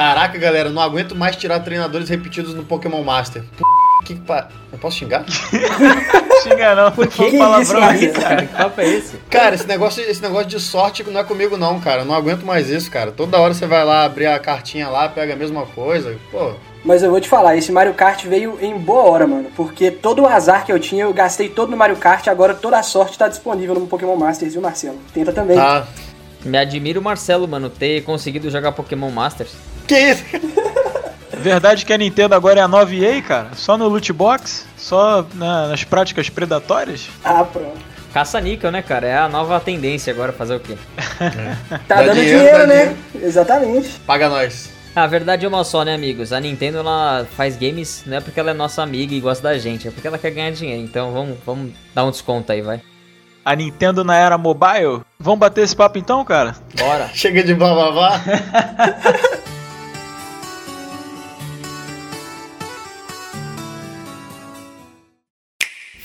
Caraca, galera, não aguento mais tirar treinadores repetidos no Pokémon Master. P... Que pa... Eu posso xingar? Xinga não, Por que, palavrão isso, aqui. cara? Que papo é esse? Cara, esse negócio, esse negócio de sorte não é comigo não, cara. Eu não aguento mais isso, cara. Toda hora você vai lá abrir a cartinha lá, pega a mesma coisa. Pô, Mas eu vou te falar, esse Mario Kart veio em boa hora, mano. Porque todo o azar que eu tinha, eu gastei todo no Mario Kart, agora toda a sorte tá disponível no Pokémon Masters, viu, Marcelo? Tenta também. tá. Me admira o Marcelo, mano, ter conseguido jogar Pokémon Masters. Que isso? Verdade que a Nintendo agora é a 9 EA, cara? Só no loot box? Só na- nas práticas predatórias? Ah, pronto. Caça-níquel, né, cara? É a nova tendência agora, fazer o quê? Tá Dá dando dinheiro, dinheiro, né? Exatamente. Paga nós. A verdade é uma só, né, amigos? A Nintendo, ela faz games não é porque ela é nossa amiga e gosta da gente, é porque ela quer ganhar dinheiro. Então vamos, vamos dar um desconto aí, vai. A Nintendo na era mobile? Vamos bater esse papo então, cara? Bora! Chega de blá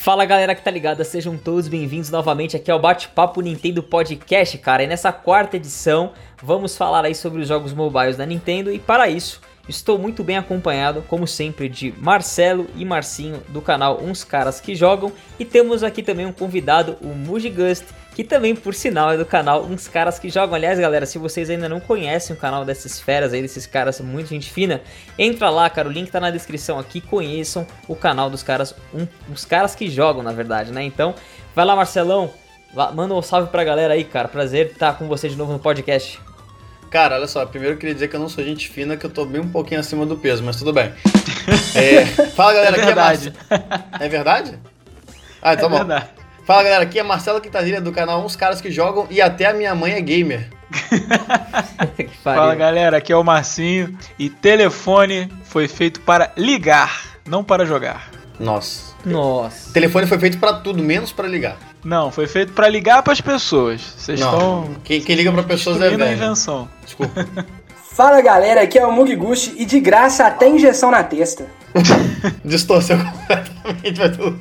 Fala galera que tá ligada, sejam todos bem-vindos novamente aqui ao Bate-Papo Nintendo Podcast, cara. E nessa quarta edição vamos falar aí sobre os jogos mobiles da Nintendo e para isso estou muito bem acompanhado, como sempre, de Marcelo e Marcinho do canal Uns Caras Que Jogam e temos aqui também um convidado, o Mugigust, que também por sinal é do canal Uns Caras Que Jogam. Aliás, galera, se vocês ainda não conhecem o canal dessas feras aí, desses caras muito gente fina, entra lá, cara, o link tá na descrição aqui, conheçam o canal dos caras, um, os caras que jogam, na verdade, né? Então, vai lá, Marcelão, vá- manda um salve pra galera aí, cara. Prazer estar com você de novo no podcast. Cara, olha só, primeiro eu queria dizer que eu não sou gente fina, que eu tô bem um pouquinho acima do peso, mas tudo bem. É, fala galera, É aqui é verdade. Marcelo. É verdade? Ah, então é bom. verdade. Fala galera, aqui é Marcelo Quintanilha do canal Uns Caras Que Jogam e até a minha mãe é gamer. Fala galera, aqui é o Marcinho e telefone foi feito para ligar, não para jogar. Nossa. Nossa. O telefone foi feito pra tudo, menos pra ligar. Não, foi feito para ligar para as pessoas. Vocês estão Quem, quem liga pra pessoas é velho. invenção. Desculpa. Fala galera, aqui é o Mugiguchi e de graça até injeção na testa. Distorceu completamente. vai tudo.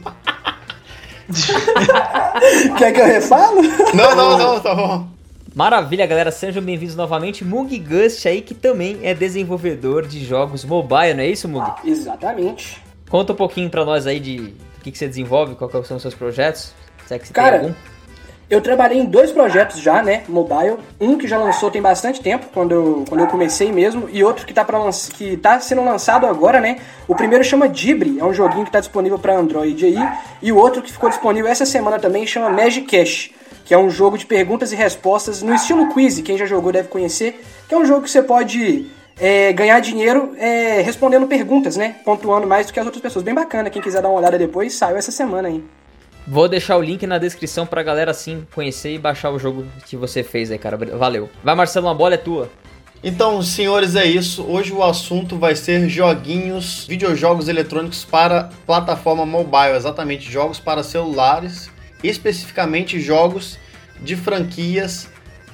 Quer que eu refalo? Não, não, não, tá bom. Maravilha, galera. Sejam bem-vindos novamente. Mug Gust aí, que também é desenvolvedor de jogos mobile, não é isso, Mug? Exatamente. Conta um pouquinho pra nós aí de o que, que você desenvolve, quais são os seus projetos. Se é que você Cara, tem algum. Eu trabalhei em dois projetos já, né, mobile. Um que já lançou tem bastante tempo, quando eu, quando eu comecei mesmo, e outro que tá, pra que tá sendo lançado agora, né. O primeiro chama Dibre, é um joguinho que tá disponível para Android aí, e o outro que ficou disponível essa semana também chama Magic Cash, que é um jogo de perguntas e respostas no estilo quiz, quem já jogou deve conhecer, que é um jogo que você pode é, ganhar dinheiro é, respondendo perguntas, né, pontuando mais do que as outras pessoas. Bem bacana, quem quiser dar uma olhada depois, saiu essa semana aí. Vou deixar o link na descrição pra galera assim conhecer e baixar o jogo que você fez aí, cara. Valeu. Vai, Marcelo, uma bola é tua. Então, senhores, é isso. Hoje o assunto vai ser joguinhos, videojogos eletrônicos para plataforma mobile, exatamente jogos para celulares, especificamente jogos de franquias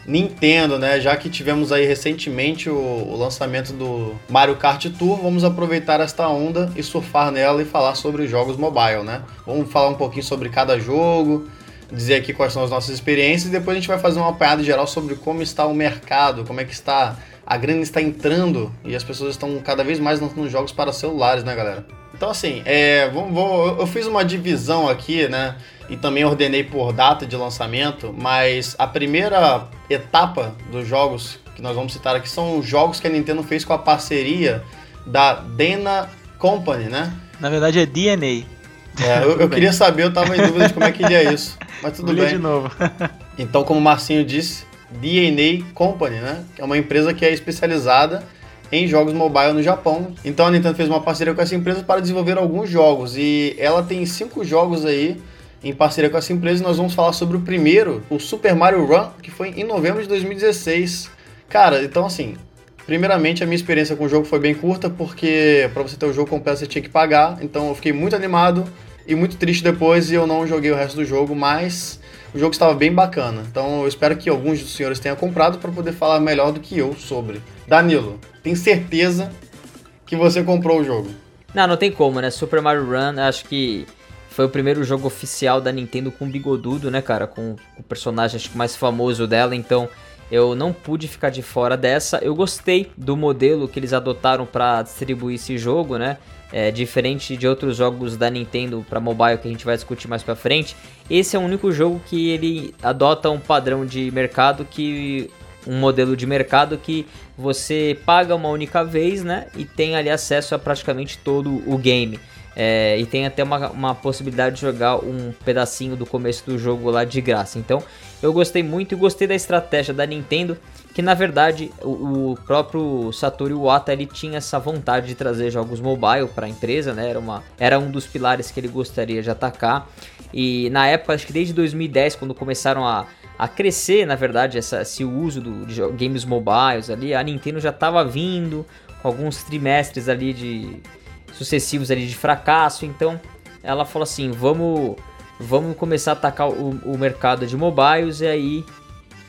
Nintendo, né? Já que tivemos aí recentemente o, o lançamento do Mario Kart Tour, vamos aproveitar esta onda e surfar nela e falar sobre jogos mobile, né? Vamos falar um pouquinho sobre cada jogo, dizer aqui quais são as nossas experiências e depois a gente vai fazer uma apanhada geral sobre como está o mercado, como é que está a grana está entrando e as pessoas estão cada vez mais lançando jogos para celulares, né, galera? Então, assim, é, vamos, vou- eu fiz uma divisão aqui, né? E também ordenei por data de lançamento, mas a primeira etapa dos jogos que nós vamos citar aqui são os jogos que a Nintendo fez com a parceria da Dana Company, né? Na verdade é DNA. É, eu, eu queria saber, eu tava em dúvida de como é que lia isso, mas tudo bem. de novo. Então, como o Marcinho disse, DNA Company, né? Que é uma empresa que é especializada em jogos mobile no Japão. Então a Nintendo fez uma parceria com essa empresa para desenvolver alguns jogos. E ela tem cinco jogos aí em parceria com essa empresa. Nós vamos falar sobre o primeiro, o Super Mario Run, que foi em novembro de 2016. Cara, então assim. Primeiramente, a minha experiência com o jogo foi bem curta, porque para você ter o jogo completo você tinha que pagar. Então eu fiquei muito animado e muito triste depois e eu não joguei o resto do jogo, mas o jogo estava bem bacana. Então eu espero que alguns dos senhores tenham comprado para poder falar melhor do que eu sobre. Danilo, tem certeza que você comprou o jogo? Não, não tem como, né? Super Mario Run, acho que foi o primeiro jogo oficial da Nintendo com bigodudo, né, cara? Com o personagem acho mais famoso dela, então eu não pude ficar de fora dessa. Eu gostei do modelo que eles adotaram para distribuir esse jogo, né? É, diferente de outros jogos da Nintendo para mobile que a gente vai discutir mais para frente, esse é o único jogo que ele adota um padrão de mercado que um modelo de mercado que você paga uma única vez, né, e tem ali acesso a praticamente todo o game. É, e tem até uma, uma possibilidade de jogar um pedacinho do começo do jogo lá de graça. Então eu gostei muito e gostei da estratégia da Nintendo, que na verdade o, o próprio Satoru Iwata ele tinha essa vontade de trazer jogos mobile para a empresa, né? Era, uma, era um dos pilares que ele gostaria de atacar. E na época, acho que desde 2010, quando começaram a, a crescer, na verdade, essa, esse uso do, de games mobiles ali, a Nintendo já estava vindo com alguns trimestres ali de sucessivos ali de fracasso, então ela falou assim, vamos vamos começar a atacar o, o mercado de mobiles e aí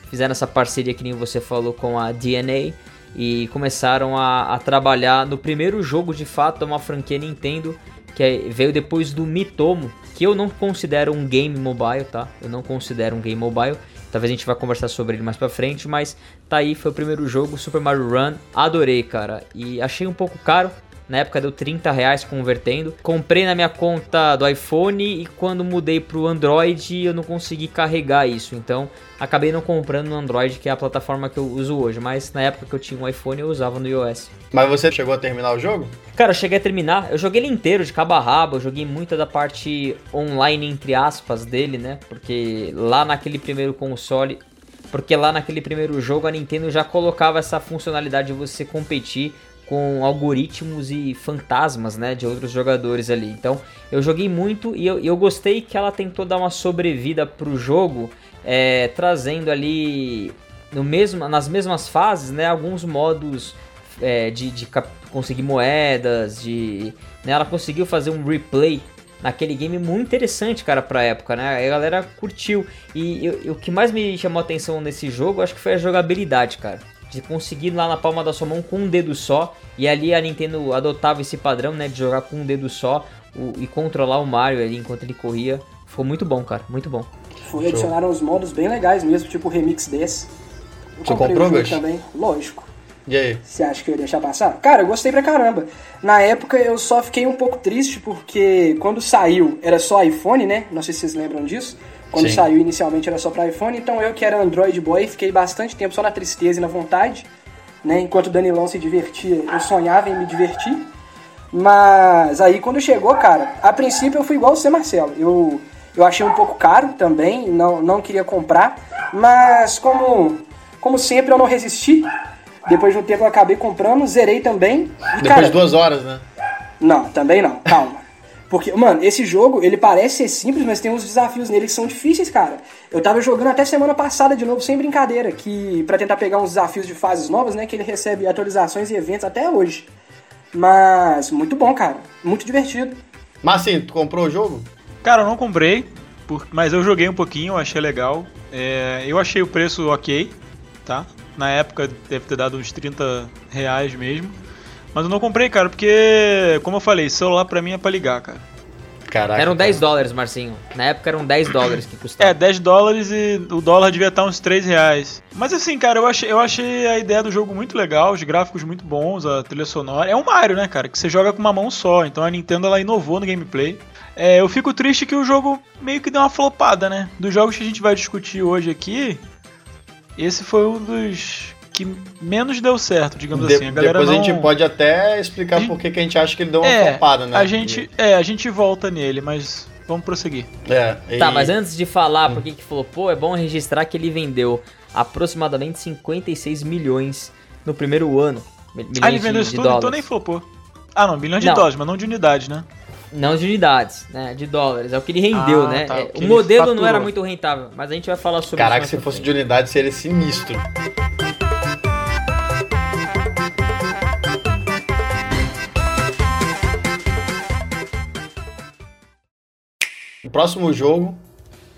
fizeram essa parceria que nem você falou com a DNA e começaram a, a trabalhar no primeiro jogo de fato, uma franquia Nintendo que é, veio depois do Mitomo, que eu não considero um game mobile, tá? Eu não considero um game mobile. Talvez a gente vá conversar sobre ele mais pra frente, mas tá aí, foi o primeiro jogo, Super Mario Run. Adorei, cara. E achei um pouco caro, na época deu 30 reais convertendo. Comprei na minha conta do iPhone e quando mudei pro Android eu não consegui carregar isso. Então acabei não comprando no Android, que é a plataforma que eu uso hoje. Mas na época que eu tinha um iPhone eu usava no iOS. Mas você chegou a terminar o jogo? Cara, eu cheguei a terminar. Eu joguei ele inteiro, de cabo a rabo. Eu joguei muita da parte online, entre aspas, dele, né? Porque lá naquele primeiro console porque lá naquele primeiro jogo a Nintendo já colocava essa funcionalidade de você competir com algoritmos e fantasmas, né, de outros jogadores ali. Então, eu joguei muito e eu, eu gostei que ela tentou dar uma sobrevida pro jogo, é, trazendo ali no mesmo, nas mesmas fases, né, alguns modos é, de, de conseguir moedas, de, né, ela conseguiu fazer um replay naquele game muito interessante, cara, pra época, né? A galera curtiu. E, o que mais me chamou atenção nesse jogo, acho que foi a jogabilidade, cara de conseguir lá na palma da sua mão com um dedo só. E ali a Nintendo adotava esse padrão, né, de jogar com um dedo só o, e controlar o Mario ali enquanto ele corria. Ficou muito bom, cara, muito bom. Foi, adicionaram uns modos bem legais mesmo, tipo o remix desse. Eu Você comprou, o também, lógico. E aí? Você acha que eu ia deixar passar? Cara, eu gostei pra caramba. Na época eu só fiquei um pouco triste porque quando saiu era só iPhone, né? Não sei se vocês lembram disso. Quando Sim. saiu inicialmente era só para iPhone, então eu que era Android Boy fiquei bastante tempo só na tristeza e na vontade, né? Enquanto o Danilão se divertia, eu sonhava em me divertir. Mas aí quando chegou, cara, a princípio eu fui igual você, Marcelo. Eu, eu achei um pouco caro também, não, não queria comprar, mas como, como sempre eu não resisti. Depois de um tempo eu acabei comprando, zerei também. E, Depois cara, de duas horas, né? Não, também não, calma. Porque, mano, esse jogo, ele parece ser simples, mas tem uns desafios nele que são difíceis, cara. Eu tava jogando até semana passada de novo, sem brincadeira, que para tentar pegar uns desafios de fases novas, né, que ele recebe atualizações e eventos até hoje. Mas muito bom, cara. Muito divertido. Mas assim, tu comprou o jogo? Cara, eu não comprei, mas eu joguei um pouquinho, achei legal. É, eu achei o preço ok, tá? Na época deve ter dado uns 30 reais mesmo. Mas eu não comprei, cara, porque, como eu falei, celular pra mim é pra ligar, cara. Caraca, eram 10 cara. dólares, Marcinho. Na época eram 10 dólares que custava. É, 10 dólares e o dólar devia estar uns 3 reais. Mas assim, cara, eu achei, eu achei a ideia do jogo muito legal, os gráficos muito bons, a trilha sonora. É um Mario, né, cara? Que você joga com uma mão só. Então a Nintendo ela inovou no gameplay. É, eu fico triste que o jogo meio que deu uma flopada, né? Dos jogos que a gente vai discutir hoje aqui, esse foi um dos que menos deu certo, digamos de, assim. A depois não... a gente pode até explicar gente... por que a gente acha que ele deu uma é, flopada, né? A gente, é, a gente volta nele, mas vamos prosseguir. É, e... Tá, mas antes de falar hum. por que que pô, é bom registrar que ele vendeu aproximadamente 56 milhões no primeiro ano. Ah, ele vendeu isso tudo, então nem flopou. Ah, não, milhões de não. dólares, mas não de unidade, né? Não de unidades, né? De dólares. É o que ele rendeu, ah, né? Tá, é, o, o modelo faturou. não era muito rentável, mas a gente vai falar sobre Caraca, isso. Caraca, se fosse de unidade seria sinistro. Próximo jogo,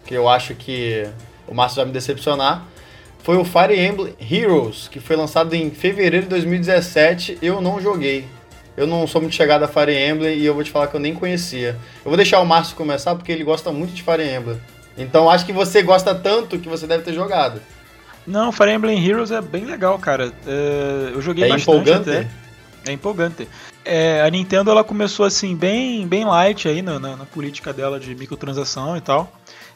que eu acho que o Márcio vai me decepcionar, foi o Fire Emblem Heroes, que foi lançado em fevereiro de 2017. Eu não joguei. Eu não sou muito chegado a Fire Emblem e eu vou te falar que eu nem conhecia. Eu vou deixar o Márcio começar porque ele gosta muito de Fire Emblem. Então acho que você gosta tanto que você deve ter jogado. Não, Fire Emblem Heroes é bem legal, cara. É, eu joguei É bastante empolgante? até. É empolgante. É, a Nintendo ela começou assim bem, bem light aí na, na, na política dela de microtransação e tal.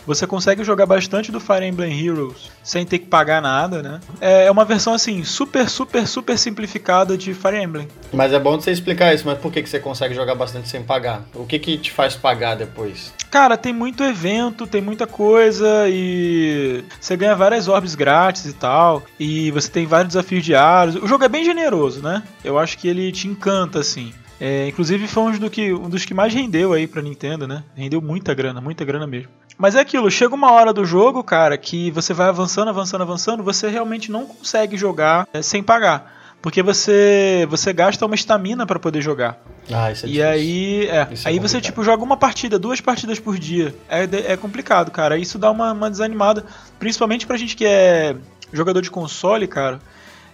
Você consegue jogar bastante do Fire Emblem Heroes sem ter que pagar nada, né? É é uma versão assim super, super, super simplificada de Fire Emblem. Mas é bom você explicar isso, mas por que, que você consegue jogar bastante sem pagar? O que que te faz pagar depois? Cara, tem muito evento, tem muita coisa e você ganha várias orbes grátis e tal. E você tem vários desafios diários. O jogo é bem generoso, né? Eu acho que ele te encanta assim. É, inclusive foi um, do que, um dos que mais rendeu aí pra Nintendo, né? Rendeu muita grana, muita grana mesmo. Mas é aquilo, chega uma hora do jogo, cara, que você vai avançando, avançando, avançando, você realmente não consegue jogar é, sem pagar. Porque você você gasta uma estamina pra poder jogar. Ah, isso é E difícil. aí, é, Isso é aí você complicado. tipo joga uma partida, duas partidas por dia. É, é complicado, cara. Isso dá uma, uma desanimada, principalmente pra gente que é jogador de console, cara.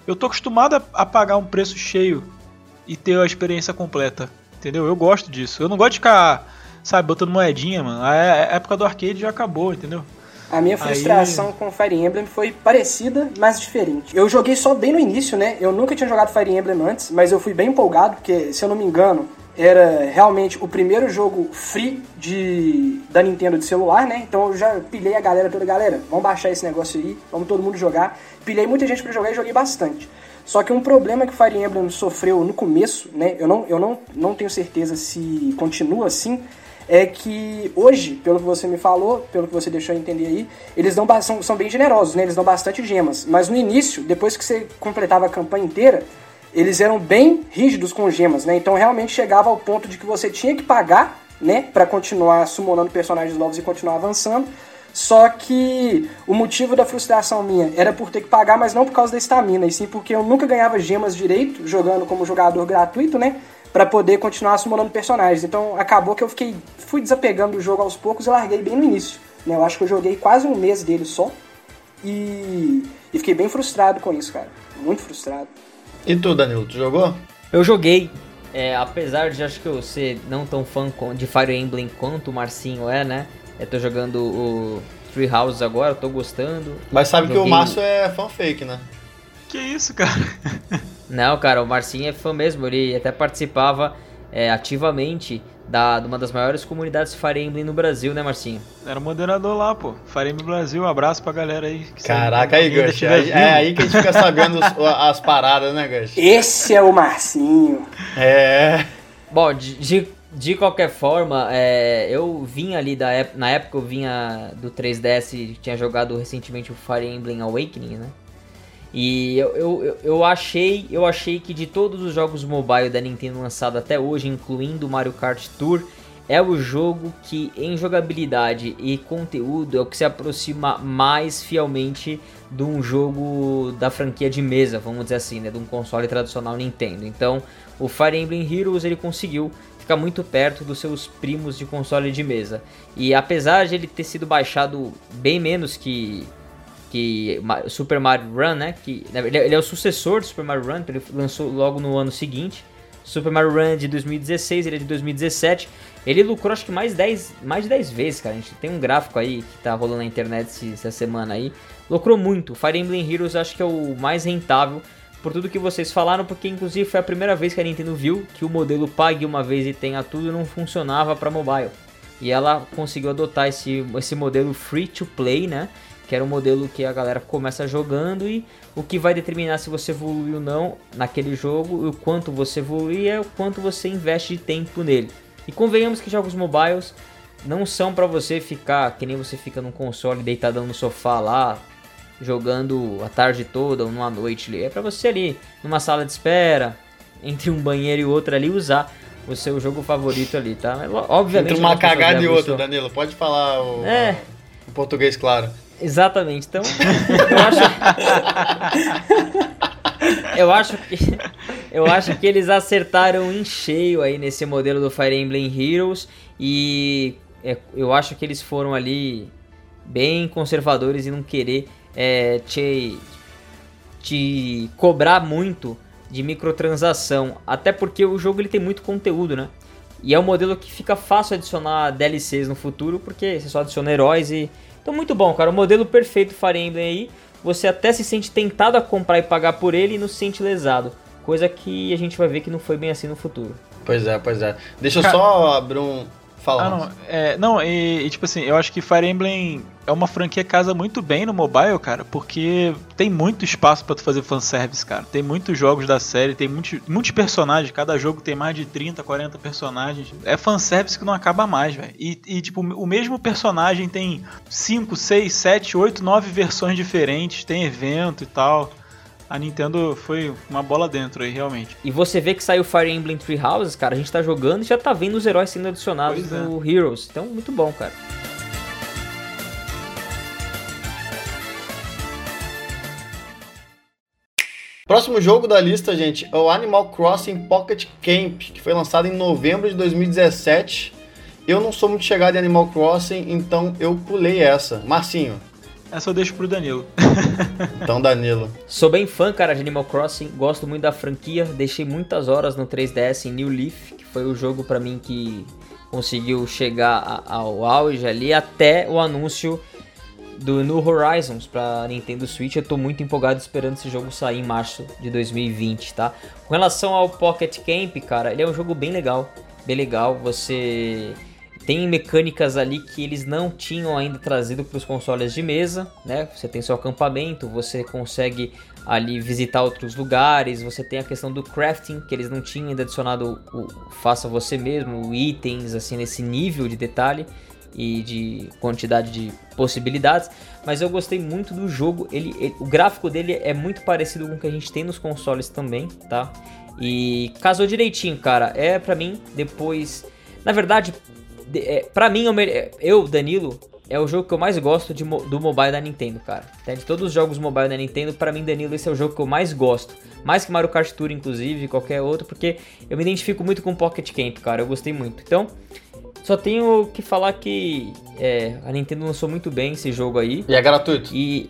Eu tô acostumado a, a pagar um preço cheio e ter a experiência completa, entendeu? Eu gosto disso. Eu não gosto de ficar, sabe, botando moedinha, mano. A, época do arcade já acabou, entendeu? A minha Aí- frustração com Fire Emblem foi parecida, mas diferente. Eu joguei só bem no início, né? Eu nunca tinha jogado Fire Emblem antes, mas eu fui bem empolgado, porque, se eu não me engano, era realmente o primeiro jogo free de, da Nintendo de celular, né? Então eu já pilhei a galera toda, galera, vamos baixar esse negócio aí, vamos todo mundo jogar. Pilhei muita gente pra jogar e joguei bastante. Só que um problema que Fire Emblem sofreu no começo, né? Eu não, eu não, não tenho certeza se continua assim, é que hoje, pelo que você me falou, pelo que você deixou entender aí, eles dão são, são bem generosos, né? Eles dão bastante gemas. Mas no início, depois que você completava a campanha inteira, eles eram bem rígidos com gemas, né? Então realmente chegava ao ponto de que você tinha que pagar, né, Pra continuar summonando personagens novos e continuar avançando. Só que o motivo da frustração minha era por ter que pagar, mas não por causa da estamina, e sim porque eu nunca ganhava gemas direito, jogando como jogador gratuito, né? Pra poder continuar summonando personagens. Então acabou que eu fiquei fui desapegando do jogo aos poucos e larguei bem no início. Né? Eu acho que eu joguei quase um mês dele só. E, e fiquei bem frustrado com isso, cara. Muito frustrado. E tu, Danilo, tu jogou? Eu joguei, é, apesar de acho que eu ser não tão fã de Fire Emblem quanto o Marcinho é, né? Eu tô jogando o Three Houses agora, tô gostando. Mas sabe que o Joguei. Márcio é fã fake, né? Que isso, cara? Não, cara, o Marcinho é fã mesmo, ele até participava é, ativamente da, de uma das maiores comunidades Fire Emblem no Brasil, né, Marcinho? Era moderador lá, pô. Fire Emblem Brasil, um abraço pra galera aí. que Caraca, aí, Gush. vivo. É aí que a gente fica sabendo os- as paradas, né, Gush? Esse é o Marcinho. É. Bom, de, de, de qualquer forma, é, eu vim ali da ép- na época eu vinha do 3DS, tinha jogado recentemente o Fire Emblem Awakening, né? E eu, eu, eu- achei, eu achei que de todos os jogos mobile da Nintendo lançado até hoje, incluindo Mario Kart Tour, é o jogo que em jogabilidade e conteúdo é o que se aproxima mais fielmente de um jogo da franquia de mesa, vamos dizer assim, né, de um console tradicional Nintendo. Então, o Fire Emblem Heroes ele conseguiu ficar muito perto dos seus primos de console de mesa. E apesar de ele ter sido baixado bem menos que que Super Mario Run, né? Que verdade, ele é o sucessor do Super Mario Run, que ele lançou logo no ano seguinte. Super Mario Run é de 2016, ele é de 2017. Ele lucrou acho que mais, 10, mais de 10 vezes, cara. A gente tem um gráfico aí que tá rolando na internet essa semana aí. Lucrou muito. Fire Emblem Heroes acho que é o mais rentável por tudo que vocês falaram, porque inclusive foi a primeira vez que a Nintendo viu que o modelo pague uma vez e tenha tudo não funcionava para mobile. E ela conseguiu adotar esse, esse modelo free to play, né? Que era um modelo que a galera começa jogando e o que vai determinar se você evolui ou não naquele jogo e o quanto você evolui é o quanto você investe de tempo nele. E convenhamos que jogos mobiles não são pra você ficar que nem você fica num console deitadão no sofá lá, jogando a tarde toda ou numa noite ali. É pra você ali, numa sala de espera, entre um banheiro e outro ali, usar o seu jogo favorito ali, tá? Obviamente. Entre uma pessoas cagada e outra, Danilo. Pode falar o, É. o português, claro. Exatamente. Então, eu acho. eu acho que. Eu acho que eles acertaram em cheio aí nesse modelo do Fire Emblem Heroes. E é, eu acho que eles foram ali bem conservadores e não querer é, te, te cobrar muito de microtransação. Até porque o jogo ele tem muito conteúdo, né? E é um modelo que fica fácil adicionar DLCs no futuro, porque você só adiciona heróis e. Então, muito bom, cara. O modelo perfeito Fire Emblem aí. você até se sente tentado a comprar e pagar por ele e não se sente lesado. Coisa que a gente vai ver que não foi bem assim no futuro. Pois é, pois é. Deixa eu só abrir um. Fala. Ah, não, é, não e, e, tipo assim, eu acho que Fire Emblem é uma franquia que casa muito bem no mobile, cara, porque tem muito espaço para tu fazer fanservice, cara. Tem muitos jogos da série, tem muitos, muitos personagens, cada jogo tem mais de 30, 40 personagens. É fanservice que não acaba mais, velho. E, e, tipo, o mesmo personagem tem 5, 6, 7, 8, 9 versões diferentes, tem evento e tal a Nintendo foi uma bola dentro aí, realmente. E você vê que saiu Fire Emblem Three Houses, cara, a gente tá jogando e já tá vendo os heróis sendo adicionados pois no é. Heroes. Então, muito bom, cara. Próximo jogo da lista, gente, é o Animal Crossing Pocket Camp, que foi lançado em novembro de 2017. Eu não sou muito chegado em Animal Crossing, então eu pulei essa. Marcinho, essa eu deixo pro Danilo. então, Danilo. Sou bem fã, cara, de Animal Crossing. Gosto muito da franquia. Deixei muitas horas no 3DS em New Leaf, que foi o jogo para mim que conseguiu chegar ao auge ali até o anúncio do New Horizons para Nintendo Switch. Eu tô muito empolgado esperando esse jogo sair em março de 2020, tá? Com relação ao Pocket Camp, cara, ele é um jogo bem legal, bem legal. Você tem mecânicas ali que eles não tinham ainda trazido para os consoles de mesa, né? Você tem seu acampamento, você consegue ali visitar outros lugares, você tem a questão do crafting, que eles não tinham ainda adicionado o, faça você mesmo, itens assim nesse nível de detalhe e de quantidade de possibilidades, mas eu gostei muito do jogo. Ele, ele, o gráfico dele é muito parecido com o que a gente tem nos consoles também, tá? E casou direitinho, cara. É para mim depois, na verdade, é, pra mim, eu, Danilo, é o jogo que eu mais gosto de, do mobile da Nintendo, cara. De todos os jogos mobile da Nintendo, para mim, Danilo, esse é o jogo que eu mais gosto. Mais que Mario Kart Tour, inclusive, qualquer outro, porque eu me identifico muito com Pocket Camp, cara. Eu gostei muito. Então, só tenho que falar que é, a Nintendo lançou muito bem esse jogo aí. E é gratuito. E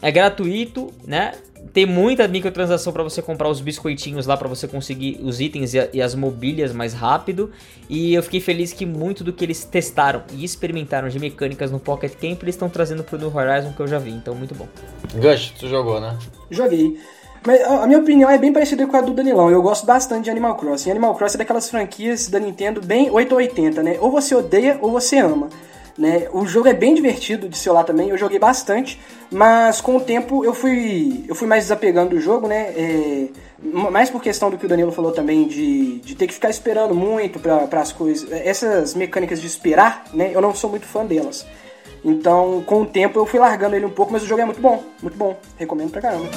é gratuito, né? Tem muita microtransação para você comprar os biscoitinhos lá para você conseguir os itens e, e, as mobílias mais rápido. E eu fiquei feliz que muito do que eles testaram e experimentaram de mecânicas no Pocket Camp eles estão trazendo pro New Horizon que eu já vi, então muito bom. Gush, tu jogou, né? Joguei. Mas a minha opinião é bem parecida com a do Danilão. Eu gosto bastante de Animal Crossing. Animal Crossing é daquelas franquias da Nintendo bem 880, né? Ou você odeia ou você ama. Né? O jogo é bem divertido de celular também, eu joguei bastante, mas com o tempo eu fui, eu fui mais desapegando do jogo, né? É, mais por questão do que o Danilo falou também, de, de ter que ficar esperando muito para as coisas. Essas mecânicas de esperar, né? Eu não sou muito fã delas. Então, com o tempo eu fui largando ele um pouco, mas o jogo é muito bom, muito bom. Recomendo pra caramba.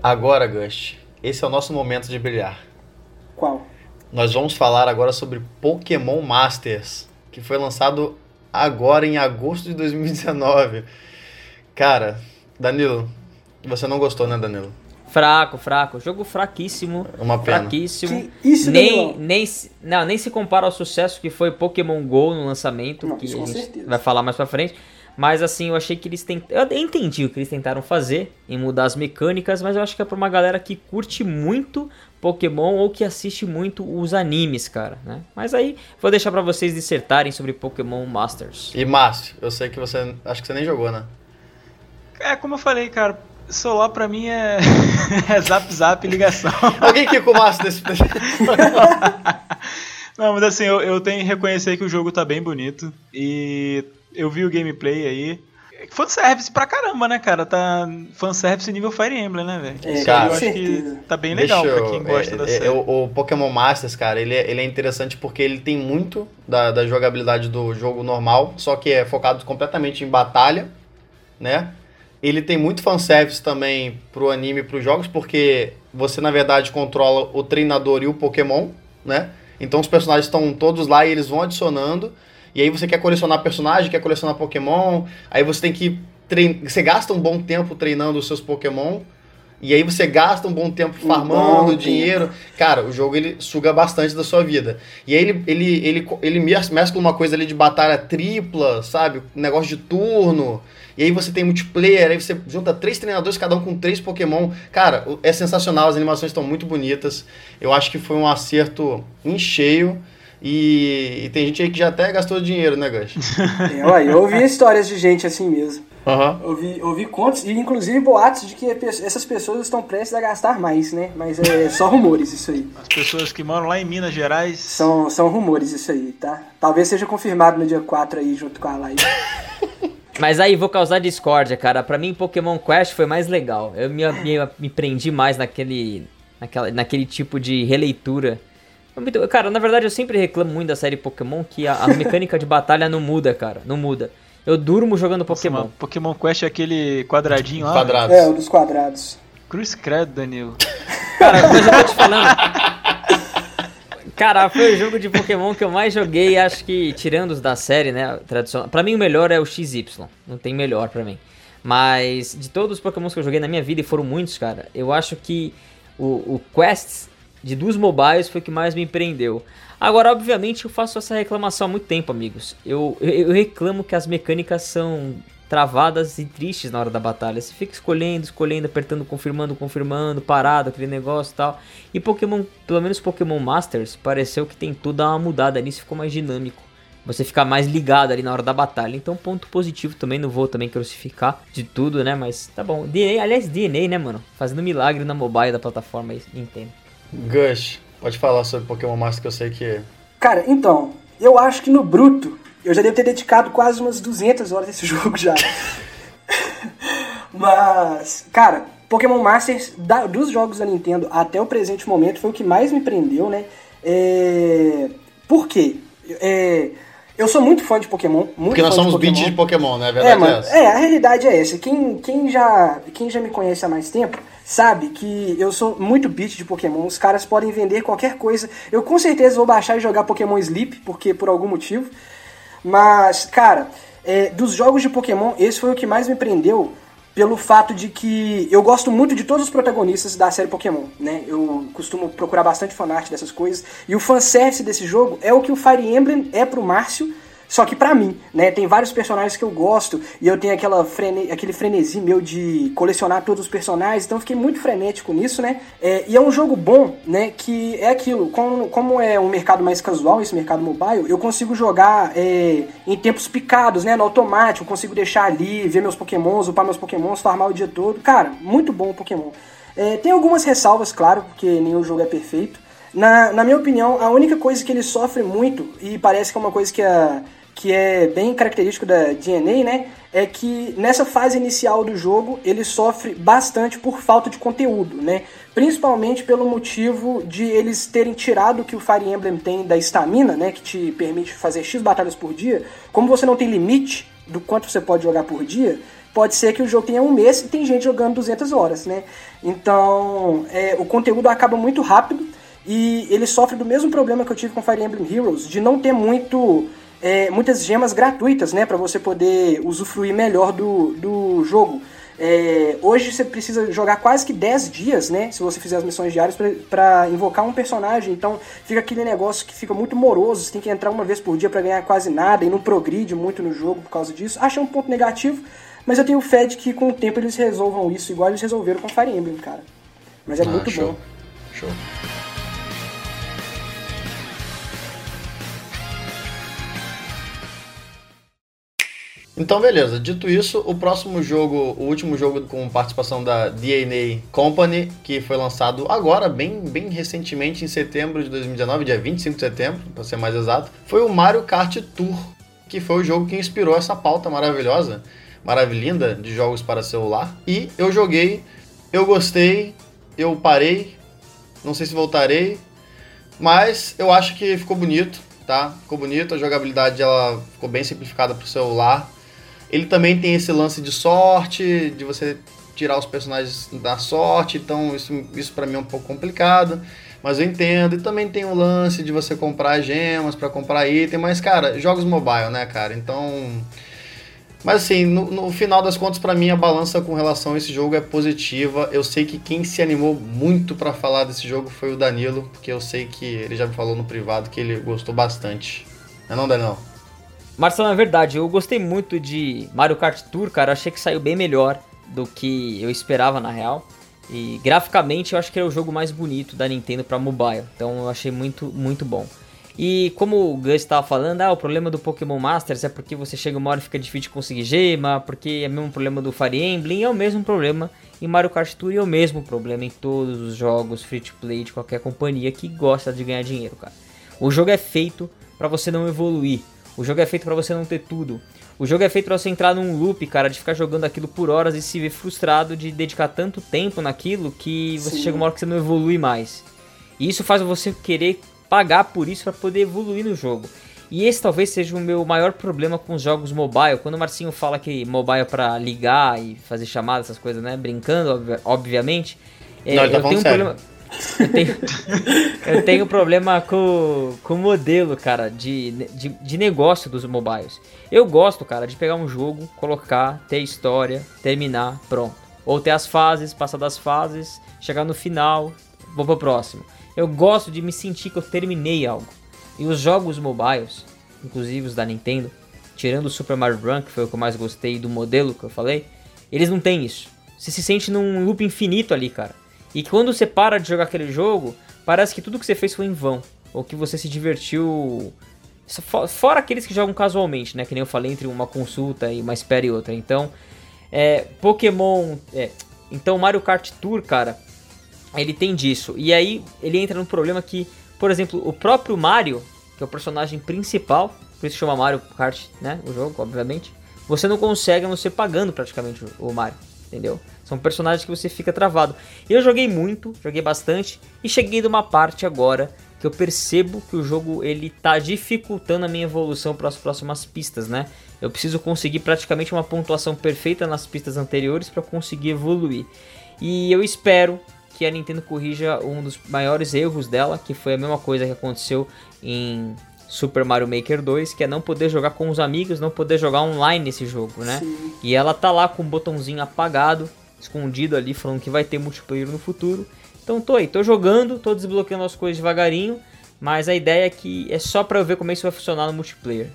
Agora, Gush, esse é o nosso momento de brilhar. Qual? Nós vamos falar agora sobre Pokémon Masters, que foi lançado agora em agosto de 2019. Cara, Danilo, você não gostou, né, Danilo? Fraco, fraco. Jogo fraquíssimo. Uma pena. Fraquíssimo. Que isso, nem, nem, não, nem se compara ao sucesso que foi Pokémon GO no lançamento, não, que a gente certeza. vai falar mais pra frente. Mas assim, eu achei que eles tentaram. Eu entendi o que eles tentaram fazer em mudar as mecânicas, mas eu acho que é pra uma galera que curte muito Pokémon ou que assiste muito os animes, cara, né? Mas aí vou deixar para vocês dissertarem sobre Pokémon Masters. E Márcio, eu sei que você. Acho que você nem jogou, né? É, como eu falei, cara, celular pra mim é, é zap zap ligação. Alguém que com o Márcio desse. Não, mas assim, eu, eu tenho que reconhecer que o jogo tá bem bonito. E eu vi o gameplay aí. Fanservice pra caramba, né, cara? Tá fanservice nível Fire Emblem, né, velho? É, cara, eu acho que tá bem legal eu, pra quem gosta é, da é, série. O, o, Pokémon Masters, cara, ele é, ele é interessante porque ele tem muito da, da jogabilidade do jogo normal, só que é focado completamente em batalha, né? Ele tem muito fanservice também pro anime e pros jogos, porque você, na verdade, controla o treinador e o Pokémon, né? Então os personagens estão todos lá e eles vão adicionando. E aí você quer colecionar personagem, quer colecionar Pokémon, aí você tem que treinar, você gasta um bom tempo treinando os seus Pokémon. E aí você gasta um bom tempo farmando um dinheiro. Tempo. Cara, o jogo ele suga bastante da sua vida. E aí ele, ele, ele, ele mescla uma coisa ali de batalha tripla, sabe? negócio de turno. E aí você tem multiplayer, aí você junta três treinadores, cada um com três Pokémon. Cara, é sensacional, as animações estão muito bonitas. Eu acho que foi um acerto em cheio. E, e, tem gente aí que já até gastou dinheiro, né, Gus? Eu, eu ouvi histórias de gente assim mesmo. Uhum. Ouvi, ouvi contos e inclusive boatos de que essas pessoas estão prestes a gastar mais, né? Mas é só rumores isso aí. As pessoas que moram lá em Minas Gerais. São, são rumores isso aí, tá? Talvez seja confirmado no dia 4 aí, junto com a live. Mas aí vou causar discórdia, cara. Pra mim, Pokémon Quest foi mais legal. Eu me, me, me prendi mais naquele, naquela, naquele tipo de releitura. Cara, na verdade eu sempre reclamo muito da série Pokémon que a, a mecânica de batalha não muda, cara. Não muda. Eu durmo jogando Pokémon. Nossa, Pokémon Quest é aquele quadradinho lá? Quadrados. É, o dos quadrados. Cruz credo, Danilo. Cara, mas eu tô te falando. Cara, foi o jogo de Pokémon que eu mais joguei, acho que tirando os da série, né, tradicional. Para mim o melhor é o XY, não tem melhor para mim. Mas de todos os Pokémons que eu joguei na minha vida e foram muitos, cara, eu acho que o, o Quest de dos mobiles foi o que mais me prendeu. Agora, obviamente, eu faço essa reclamação há muito tempo, amigos. Eu, eu, eu, reclamo que as mecânicas são travadas e tristes na hora da batalha. Você fica escolhendo, escolhendo, apertando, confirmando, confirmando, parado, aquele negócio e tal. E Pokémon, pelo menos Pokémon Masters, pareceu que tentou dar uma mudada nisso, ficou mais dinâmico. Você ficar mais ligado ali na hora da batalha. Então, ponto positivo também. Não vou também crucificar de tudo, né? Mas tá bom. DNA, aliás, DNA, né, mano? Fazendo milagre na mobile da plataforma Nintendo. Gush, Pode falar sobre Pokémon Master que eu sei que. É. Cara, então, eu acho que no bruto eu já devo ter dedicado quase umas 200 horas nesse jogo já. Mas, cara, Pokémon Masters, da, dos jogos da Nintendo até o presente momento, foi o que mais me prendeu, né? É... Por quê? É... Eu sou muito fã de Pokémon. Muito Porque nós somos beats de Pokémon, né? A verdade é, é essa. É, a realidade é essa. Quem, quem, já, quem já me conhece há mais tempo sabe que eu sou muito beat de Pokémon. Os caras podem vender qualquer coisa. Eu com certeza vou baixar e jogar Pokémon Sleep, porque por algum motivo. Mas, cara, é, dos jogos de Pokémon, esse foi o que mais me prendeu pelo fato de que eu gosto muito de todos os protagonistas da série Pokémon, né? Eu costumo procurar bastante fanart dessas coisas. E o fanservice desse jogo é o que o Fire Emblem é pro Márcio, só que pra mim, né, tem vários personagens que eu gosto e eu tenho aquela frene, aquele frenesi meu de colecionar todos os personagens, então fiquei muito frenético nisso, né? É, e é um jogo bom, né, que é aquilo, como, como é um mercado mais casual, esse mercado mobile, eu consigo jogar é, em tempos picados, né, no automático, consigo deixar ali, ver meus pokémons, upar meus pokémons, farmar o dia todo. Cara, muito bom o Pokémon. É, tem algumas ressalvas, claro, porque nenhum jogo é perfeito. Na, na minha opinião, a única coisa que ele sofre muito, e parece que é uma coisa que a que é bem característico da DNA, né? É que nessa fase inicial do jogo ele sofre bastante por falta de conteúdo, né? Principalmente pelo motivo de eles terem tirado o que o Fire Emblem tem da estamina, né? Que te permite fazer X batalhas por dia. Como você não tem limite do quanto você pode jogar por dia, pode ser que o jogo tenha um mês e tem gente jogando 200 horas, né? Então, é, o conteúdo acaba muito rápido e ele sofre do mesmo problema que eu tive com Fire Emblem Heroes, de não ter muito é, muitas gemas gratuitas, né, para você poder usufruir melhor do, do jogo. É, hoje você precisa jogar quase que 10 dias, né? Se você fizer as missões diárias para invocar um personagem. Então fica aquele negócio que fica muito moroso. Você tem que entrar uma vez por dia para ganhar quase nada e não progride muito no jogo por causa disso. Acho um ponto negativo, mas eu tenho fé de que com o tempo eles resolvam isso, igual eles resolveram com Fire Emblem, cara. Mas é ah, muito show. bom. Show. Então, beleza. Dito isso, o próximo jogo, o último jogo com participação da DNA Company, que foi lançado agora, bem, bem recentemente, em setembro de 2019, dia 25 de setembro, para ser mais exato, foi o Mario Kart Tour, que foi o jogo que inspirou essa pauta maravilhosa, maravilhinda de jogos para celular. E eu joguei, eu gostei, eu parei, não sei se voltarei, mas eu acho que ficou bonito, tá? Ficou bonito, a jogabilidade ela ficou bem simplificada para o celular ele também tem esse lance de sorte, de você tirar os personagens da sorte, então isso, isso para mim é um pouco complicado, mas eu entendo. E também tem o lance de você comprar gemas para comprar item, mas cara, jogos mobile, né, cara? Então. Mas assim, no, no final das contas, para mim a balança com relação a esse jogo é positiva. Eu sei que quem se animou muito para falar desse jogo foi o Danilo, porque eu sei que ele já me falou no privado que ele gostou bastante. Não é não, Danilo? Marcelo, é verdade, eu gostei muito de Mario Kart Tour, cara. Achei que saiu bem melhor do que eu esperava na real. E graficamente eu acho que é o jogo mais bonito da Nintendo para mobile. Então eu achei muito, muito bom. E como o Gus estava falando, ah, o problema do Pokémon Masters é porque você chega uma hora e fica difícil de conseguir gema, porque é o mesmo problema do Fire Emblem, é o mesmo problema em Mario Kart Tour e é o mesmo problema em todos os jogos free to play de qualquer companhia que gosta de ganhar dinheiro, cara. O jogo é feito para você não evoluir. O jogo é feito para você não ter tudo. O jogo é feito para você entrar num loop, cara, de ficar jogando aquilo por horas e se ver frustrado de dedicar tanto tempo naquilo que você Sim. chega uma hora que você não evolui mais. E isso faz você querer pagar por isso para poder evoluir no jogo. E esse talvez seja o meu maior problema com os jogos mobile. Quando o Marcinho fala que mobile é para ligar e fazer chamadas, essas coisas, né? Brincando, obviamente. É, não, tá eu tenho um sério. problema. Eu tenho, problema com, com o modelo, cara, de, de, de negócio dos mobiles. Eu gosto, cara, de pegar um jogo, colocar, ter história, terminar, pronto. Ou ter as fases, passar das fases, chegar no final, vou pro próximo. Eu gosto de me sentir que eu terminei algo. E os jogos mobiles, inclusive os da Nintendo, tirando o Super Mario Run, que foi o que eu mais gostei do modelo que eu falei, eles não têm isso. Você se sente num loop infinito ali, cara. E quando você para de jogar aquele jogo, parece que tudo que você fez foi em vão. Ou que você se divertiu. Fora aqueles que jogam casualmente, né? Que nem eu falei, entre uma consulta e uma espera e outra. Então, é, Pokémon. É, então, Mario Kart Tour, cara, ele tem disso. E aí ele entra no problema que por exemplo, o próprio Mario, que é o personagem principal, por isso chama Mario Kart, né? O jogo, obviamente. Você não consegue não ser pagando praticamente o Mario, entendeu? São personagens que você fica travado. Eu joguei muito, joguei bastante e cheguei numa parte agora que eu percebo que o jogo ele tá dificultando a minha evolução para as próximas pistas, né? Eu preciso conseguir praticamente uma pontuação perfeita nas pistas anteriores para conseguir evoluir. E eu espero que a Nintendo corrija um dos maiores erros dela, que foi a mesma coisa que aconteceu em Super Mario Maker 2, que é não poder jogar com os amigos, não poder jogar online nesse jogo, né? Sim. E ela tá lá com o botãozinho apagado, escondido ali, falando que vai ter multiplayer no futuro. Então tô aí, tô jogando, tô desbloqueando as coisas devagarinho, mas a ideia é que é só pra eu ver como é isso vai funcionar no multiplayer.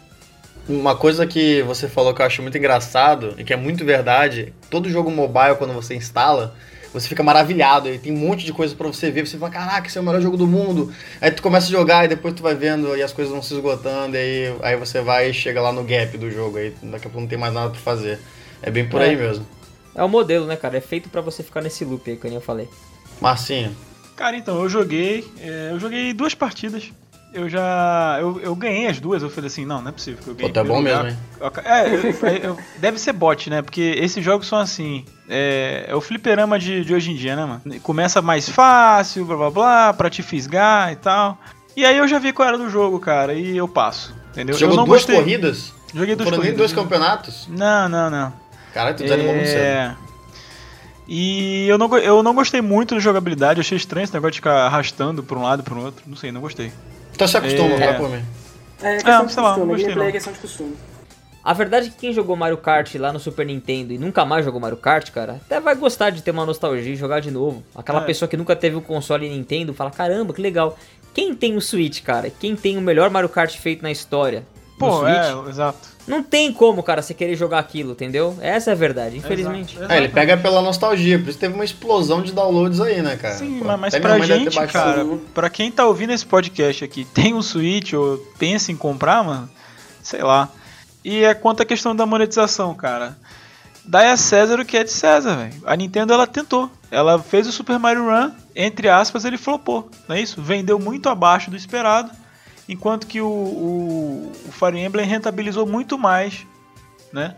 Uma coisa que você falou que eu acho muito engraçado e que é muito verdade, todo jogo mobile quando você instala, você fica maravilhado, e tem um monte de coisa para você ver, você fala, caraca, esse é o melhor jogo do mundo. Aí tu começa a jogar e depois tu vai vendo e as coisas vão se esgotando, e aí, aí você vai e chega lá no gap do jogo, aí daqui a pouco não tem mais nada pra fazer. É bem por é. aí mesmo. É o modelo, né, cara? É feito para você ficar nesse loop aí, que eu falei. Marcinho. Cara, então, eu joguei. É, eu joguei duas partidas eu já. Eu, eu ganhei as duas, eu falei assim, não, não é possível que eu ganhei. Pô, tá bom lugar. mesmo, hein? É, eu, eu, deve ser bot, né? Porque esses jogos são assim. É, é o fliperama de, de hoje em dia, né, mano? Começa mais fácil, blá blá blá, pra te fisgar e tal. E aí eu já vi qual era do jogo, cara, e eu passo. Entendeu? Jogou eu não duas gostei. corridas? Joguei duas Foram corridas. dois campeonatos? Não, não, não. Cara, tu desanimou é... muito cedo. E eu não, eu não gostei muito da jogabilidade, achei estranho esse negócio de ficar arrastando pra um lado e pro outro. Não sei, não gostei. Então se acostuma, é... vai por mim. É, questão ah, de costume, gameplay é questão de costume. A verdade é que quem jogou Mario Kart lá no Super Nintendo e nunca mais jogou Mario Kart, cara, até vai gostar de ter uma nostalgia e jogar de novo. Aquela é. pessoa que nunca teve o um console Nintendo fala: caramba, que legal. Quem tem o Switch, cara? Quem tem o melhor Mario Kart feito na história? Pô, é, exato. Não tem como, cara, você querer jogar aquilo, entendeu? Essa é a verdade, infelizmente. É, ele pega pela nostalgia, por isso teve uma explosão de downloads aí, né, cara? Sim, Pô, mas, mas pra gente, cara, pra quem tá ouvindo esse podcast aqui, tem um Switch ou pensa em comprar, mano, sei lá. E é quanto à questão da monetização, cara. Dai a César o que é de César, velho. A Nintendo, ela tentou. Ela fez o Super Mario Run, entre aspas, ele flopou, não é isso? Vendeu muito abaixo do esperado enquanto que o, o, o Fire Emblem rentabilizou muito mais, né?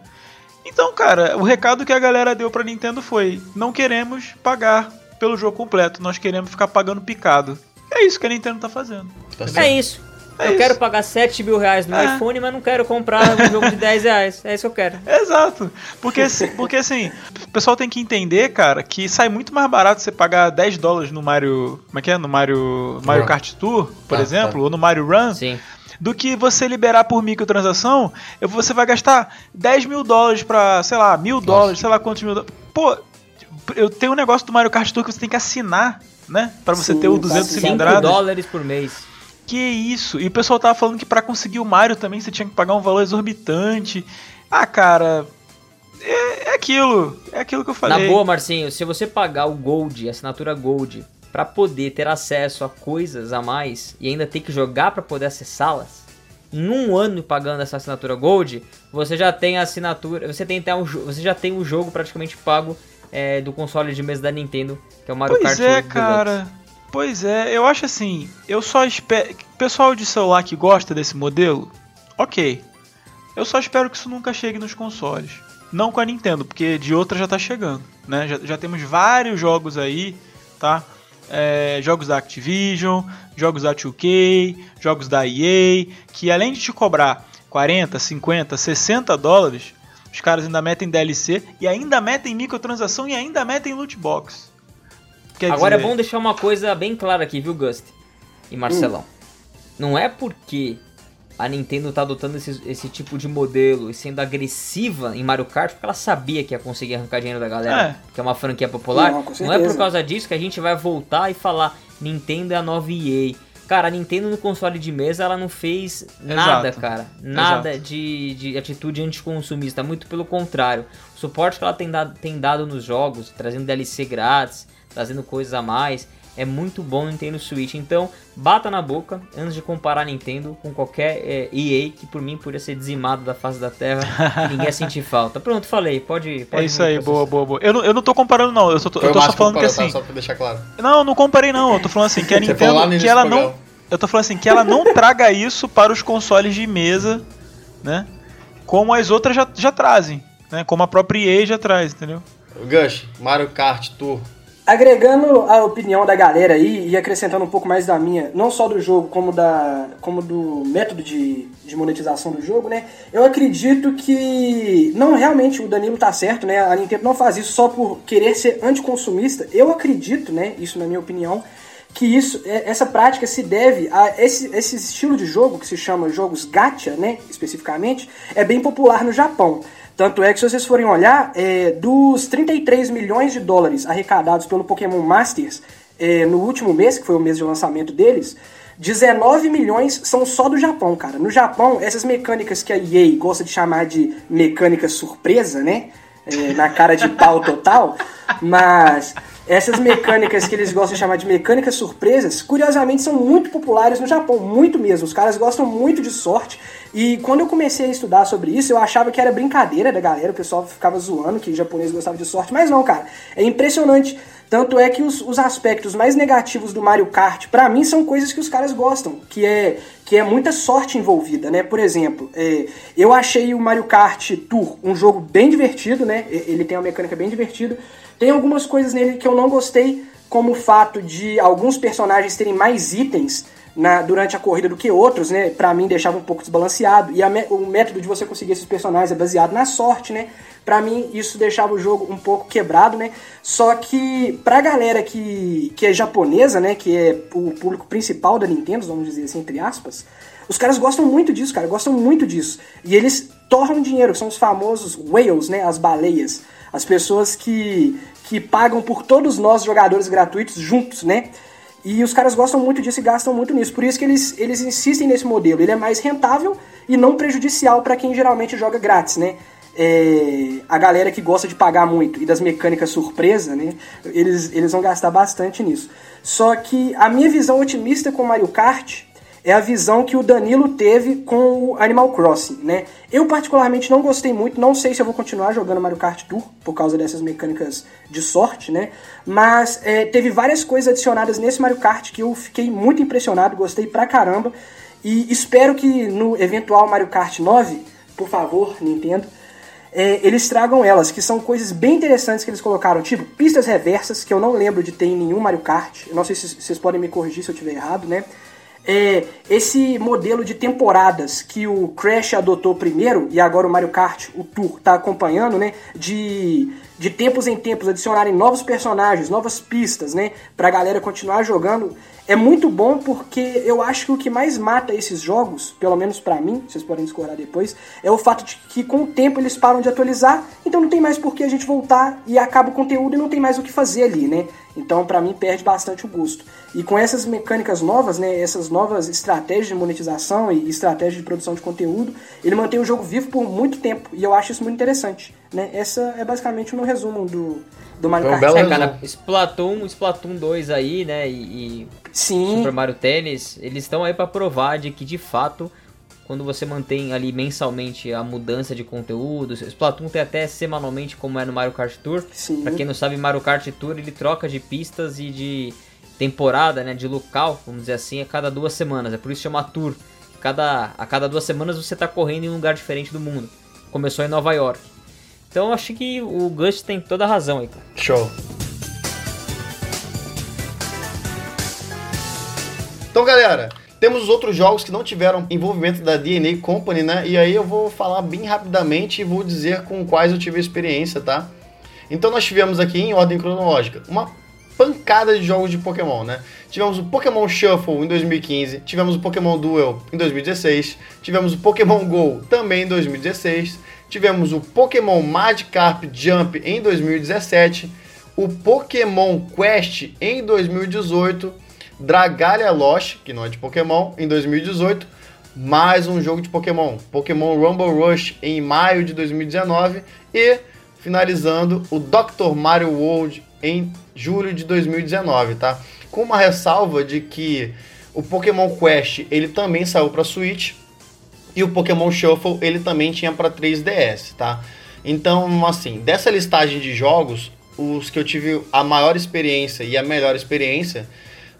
Então, cara, o recado que a galera deu pra Nintendo foi: não queremos pagar pelo jogo completo, nós queremos ficar pagando picado. É isso que a Nintendo tá fazendo. Tá é isso. É eu isso. quero pagar 7 mil reais no é. iPhone, mas não quero comprar um jogo de 10 reais. É isso que eu quero. Exato. Porque, porque assim, o pessoal tem que entender, cara, que sai muito mais barato você pagar 10 dólares no Mario. Como é que é? No Mario, Mario Kart Tour, por ah, exemplo, tá. ou no Mario Run. Sim do que você liberar por microtransação, você vai gastar 10 mil dólares pra, sei lá, mil dólares, sei lá quantos mil dólares. Pô, eu tenho um negócio do Mario Kart Tour que você tem que assinar, né? Pra você Sim, ter o 200 cilindradas. 5 dólares por mês. Que isso? E o pessoal tava falando que para conseguir o Mario também você tinha que pagar um valor exorbitante. Ah, cara, é, é, aquilo. É aquilo que eu falei. Na boa, Marcinho, se você pagar o Gold, a assinatura Gold, para poder ter acesso a coisas a mais e ainda ter que jogar para poder acessá-las, em um ano pagando essa assinatura Gold, você já tem a assinatura, você tem até um, você já tem o jogo praticamente pago é, do console de mesa da Nintendo, que é o Mario pois Kart. Pois é, cara. Pois é, eu acho assim, eu só espero, pessoal de celular que gosta desse modelo, ok. Eu só espero que isso nunca chegue nos consoles. Não com a Nintendo, porque de outra já tá chegando, né? Já, já temos vários jogos aí, tá? É, jogos da Activision, jogos da 2K, jogos da EA, que além de te cobrar 40, 50, 60 dólares, os caras ainda metem DLC e ainda metem microtransação e ainda metem loot box. Quer Agora dizer... é bom deixar uma coisa bem clara aqui, viu, Gust e Marcelão? Hum. Não é porque a Nintendo tá adotando esse, esse tipo de modelo e sendo agressiva em Mario Kart porque ela sabia que ia conseguir arrancar dinheiro da galera, é. que é uma franquia popular. Não, não, é por causa disso que a gente vai voltar e falar Nintendo é a nova EA. Cara, a Nintendo no console de mesa ela não fez nada, Exato. cara. Nada de, de atitude anticonsumista. Muito pelo contrário. O suporte que ela tem dado, tem dado nos jogos, trazendo DLC grátis, trazendo coisas a mais é muito bom no Nintendo Switch. Então, bata na boca antes de comparar a Nintendo com qualquer é, EA que por mim podia ser dizimado da face da terra ninguém ia sentir falta. Pronto, falei, pode. pode é isso aí, boa, boa, boa. Eu não, eu não tô comparando, não. Eu, só tô, eu tô só falando que assim. Tá? Só pra deixar claro. Não, eu não comparei, não. Eu tô falando assim que a Nintendo. que ela programa. não. Eu tô falando assim que ela não traga isso para os consoles de mesa, né? Como as outras já, já trazem, né? Como a própria EA já traz, entendeu? Gush, Mario Kart Tour Agregando a opinião da galera aí e acrescentando um pouco mais da minha, não só do jogo, como, da, como do método de, de monetização do jogo, né? Eu acredito que. Não, realmente o Danilo tá certo, né? A Nintendo não faz isso só por querer ser anticonsumista. Eu acredito, né? Isso na minha opinião, que isso, é, essa prática se deve a esse, esse estilo de jogo que se chama jogos gacha, né? Especificamente, é bem popular no Japão. Tanto é que, se vocês forem olhar, é, dos 33 milhões de dólares arrecadados pelo Pokémon Masters é, no último mês, que foi o mês de lançamento deles, 19 milhões são só do Japão, cara. No Japão, essas mecânicas que a EA gosta de chamar de mecânica surpresa, né? É, na cara de pau total, mas essas mecânicas que eles gostam de chamar de mecânicas surpresas, curiosamente são muito populares no Japão, muito mesmo. Os caras gostam muito de sorte. E quando eu comecei a estudar sobre isso, eu achava que era brincadeira da galera, o pessoal ficava zoando que japonês gostava de sorte, mas não, cara. É impressionante. Tanto é que os, os aspectos mais negativos do Mario Kart, para mim, são coisas que os caras gostam, que é que é muita sorte envolvida, né? Por exemplo, é, eu achei o Mario Kart Tour um jogo bem divertido, né? Ele tem uma mecânica bem divertida. Tem algumas coisas nele que eu não gostei, como o fato de alguns personagens terem mais itens na, durante a corrida do que outros, né? Pra mim deixava um pouco desbalanceado. E a, o método de você conseguir esses personagens é baseado na sorte, né? Pra mim isso deixava o jogo um pouco quebrado, né? Só que pra galera que, que é japonesa, né? Que é o público principal da Nintendo, vamos dizer assim, entre aspas. Os caras gostam muito disso, cara, gostam muito disso. E eles torram dinheiro, são os famosos whales, né? As baleias. As pessoas que, que pagam por todos nós jogadores gratuitos juntos, né? E os caras gostam muito disso e gastam muito nisso. Por isso que eles, eles insistem nesse modelo. Ele é mais rentável e não prejudicial para quem geralmente joga grátis, né? É, a galera que gosta de pagar muito e das mecânicas surpresa, né? Eles, eles vão gastar bastante nisso. Só que a minha visão otimista com Mario Kart é a visão que o Danilo teve com o Animal Crossing, né? Eu particularmente não gostei muito, não sei se eu vou continuar jogando Mario Kart Tour por causa dessas mecânicas de sorte, né? Mas é, teve várias coisas adicionadas nesse Mario Kart que eu fiquei muito impressionado, gostei pra caramba e espero que no eventual Mario Kart 9, por favor, Nintendo, é, eles tragam elas, que são coisas bem interessantes que eles colocaram, tipo pistas reversas, que eu não lembro de ter em nenhum Mario Kart. Não sei se vocês podem me corrigir se eu estiver errado, né? É, esse modelo de temporadas que o Crash adotou primeiro e agora o Mario Kart, o Tour, está acompanhando, né? De, de tempos em tempos adicionarem novos personagens, novas pistas, né? Pra galera continuar jogando. é muito bom porque eu acho que o que mais mata esses jogos, pelo menos para mim, vocês podem discordar depois, é o fato de que com o tempo eles param de atualizar, então não tem mais por que a gente voltar e acaba o conteúdo e não tem mais o que fazer ali, né? Então para mim perde bastante o gosto. E com essas mecânicas novas, né, essas novas estratégias de monetização e estratégias de produção de conteúdo, ele mantém o jogo vivo por muito tempo e eu acho isso muito interessante, né? Essa é basicamente o meu resumo do do Mario Foi um Kart. É, cara, Splatoon, Splatoon 2 aí, né, e, e Sim. Super Mario Tennis, eles estão aí pra provar de que de fato, quando você mantém ali mensalmente a mudança de conteúdo, Splatoon tem até semanalmente como é no Mario Kart Tour. Sim. Pra quem não sabe, Mario Kart Tour ele troca de pistas e de temporada, né, de local, vamos dizer assim, a cada duas semanas. É por isso que chama Tour. Cada, a cada duas semanas você tá correndo em um lugar diferente do mundo. Começou em Nova York. Então eu acho que o Gus tem toda a razão aí, cara. Show. Então, galera, temos os outros jogos que não tiveram envolvimento da DNA Company, né? E aí eu vou falar bem rapidamente e vou dizer com quais eu tive experiência, tá? Então nós tivemos aqui em ordem cronológica uma pancada de jogos de Pokémon, né? Tivemos o Pokémon Shuffle em 2015, tivemos o Pokémon Duel em 2016, tivemos o Pokémon Go também em 2016, tivemos o Pokémon Magikarp Jump em 2017, o Pokémon Quest em 2018, Dragalia Lost, que não é de Pokémon, em 2018, mais um jogo de Pokémon, Pokémon Rumble Rush em maio de 2019 e finalizando o Dr. Mario World em julho de 2019, tá? Com uma ressalva de que o Pokémon Quest ele também saiu para Switch e o Pokémon Shuffle ele também tinha para 3DS, tá? Então, assim, dessa listagem de jogos, os que eu tive a maior experiência e a melhor experiência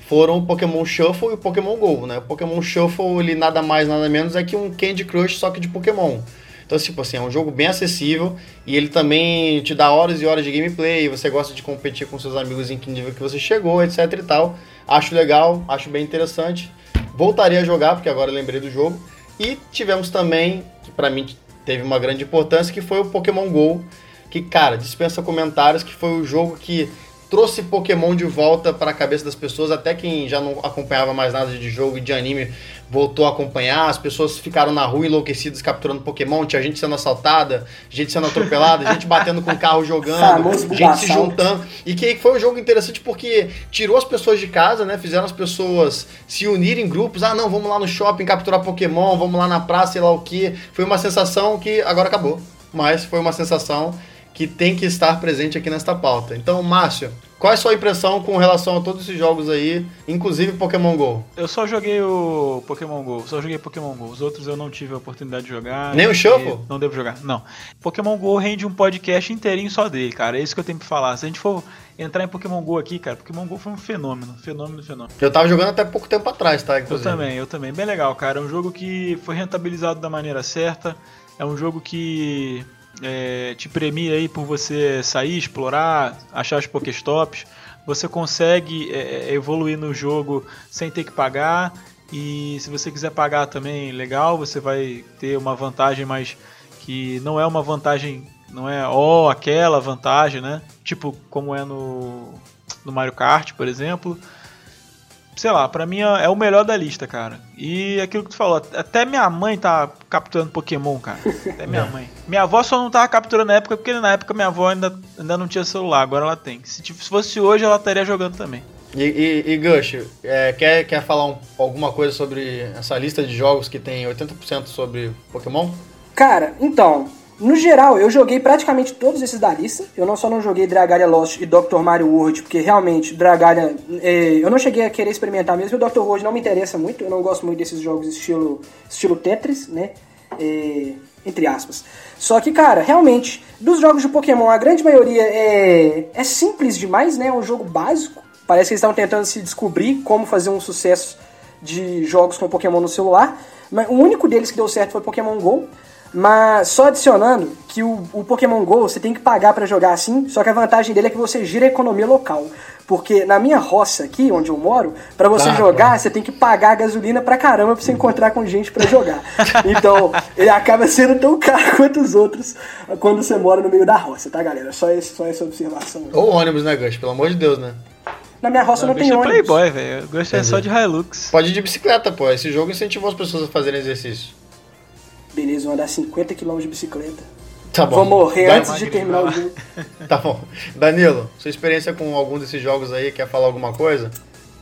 foram o Pokémon Shuffle e o Pokémon Go, né? O Pokémon Shuffle, ele nada mais, nada menos é que um Candy Crush, só que de Pokémon. Então, tipo assim, é um jogo bem acessível e ele também te dá horas e horas de gameplay, você gosta de competir com seus amigos em que nível que você chegou, etc e tal. Acho legal, acho bem interessante. Voltaria a jogar, porque agora lembrei do jogo. E tivemos também, que pra mim teve uma grande importância, que foi o Pokémon GO, que, cara, dispensa comentários, que foi o jogo que trouxe Pokémon de volta para a cabeça das pessoas, até quem já não acompanhava mais nada de jogo e de anime voltou a acompanhar, as pessoas ficaram na rua enlouquecidas capturando Pokémon, tinha gente sendo assaltada, gente sendo atropelada, gente batendo com o carro jogando, gente se juntando, e que foi um jogo interessante porque tirou as pessoas de casa, né, fizeram as pessoas se unirem em grupos, ah não, vamos lá no shopping capturar Pokémon, vamos lá na praça, sei lá o que, foi uma sensação que agora acabou, mas foi uma sensação que tem que estar presente aqui nesta pauta. Então, Márcio, qual é a sua impressão com relação a todos esses jogos aí, inclusive Pokémon GO? Eu só joguei o Pokémon GO, só joguei Pokémon GO. Os outros eu não tive a oportunidade de jogar. Nem o Shuffle? Não devo jogar, não. Pokémon GO rende um podcast inteirinho só dele, cara. É isso que eu tenho pra falar. Se a gente for entrar em Pokémon GO aqui, cara, Pokémon GO foi um fenômeno, fenômeno, fenômeno. Eu tava jogando até pouco tempo atrás, tá? Eu Inclusive. também, eu também. Bem legal, cara. É um jogo que foi rentabilizado da maneira certa. É um jogo que é, te premia aí por você sair, explorar, achar os Pokéstops. Você consegue é, é, evoluir no jogo sem ter que pagar. E se você quiser pagar também, legal, você vai ter uma vantagem, mas que não é uma vantagem, não é ó aquela vantagem, né? Tipo como é no, no Mario Kart, por exemplo sei lá, pra mim é o melhor da lista, cara. E aquilo que tu falou, até minha mãe tá capturando Pokémon, cara. Até minha mãe. Minha avó só não tava capturando na época, porque na época minha avó ainda, ainda não tinha celular, agora ela tem. Se, tipo, se fosse hoje, ela estaria jogando também. E, e, e Gush, é, quer, quer falar um- alguma coisa sobre essa lista de jogos que tem 80% sobre Pokémon? Cara, então, no geral, eu joguei praticamente todos esses da lista. Eu não só não joguei Dragalia Lost e Dr. Mario World, porque realmente Dragalia. é, eu não cheguei a querer experimentar mesmo. O Dr. World não me interessa muito. Eu não gosto muito desses jogos estilo, estilo Tetris, né? É, entre aspas. Só que, cara, realmente, dos jogos de Pokémon, a grande maioria é, é simples demais, né? É um jogo básico. Parece que eles estão tentando se descobrir como fazer um sucesso de jogos com Pokémon no celular. Mas o único deles que deu certo foi Pokémon GO. Mas só adicionando que o, o Pokémon GO você tem que pagar pra jogar assim, só que a vantagem dele é que você gira a economia local. Porque na minha roça aqui, onde eu moro, pra você Tá, jogar, você tem que pagar a gasolina pra caramba pra você encontrar com gente pra jogar. Então, ele acaba sendo tão caro quanto os outros quando você mora no meio da roça, tá, galera? Só, esse, só essa observação. Ou ônibus, né, Gush? Pelo amor de Deus, né? Na minha roça não, Não, tem é ônibus. playboy, velho. Eu gosto é só de Hilux. Pode ir de bicicleta, pô. Esse jogo incentivou as pessoas a fazerem exercício. Beleza, vou andar 50 km de bicicleta. Tá bom. Vou morrer Dan- antes de terminar o jogo. Tá bom. Danilo, sua experiência com algum desses jogos aí, quer falar alguma coisa?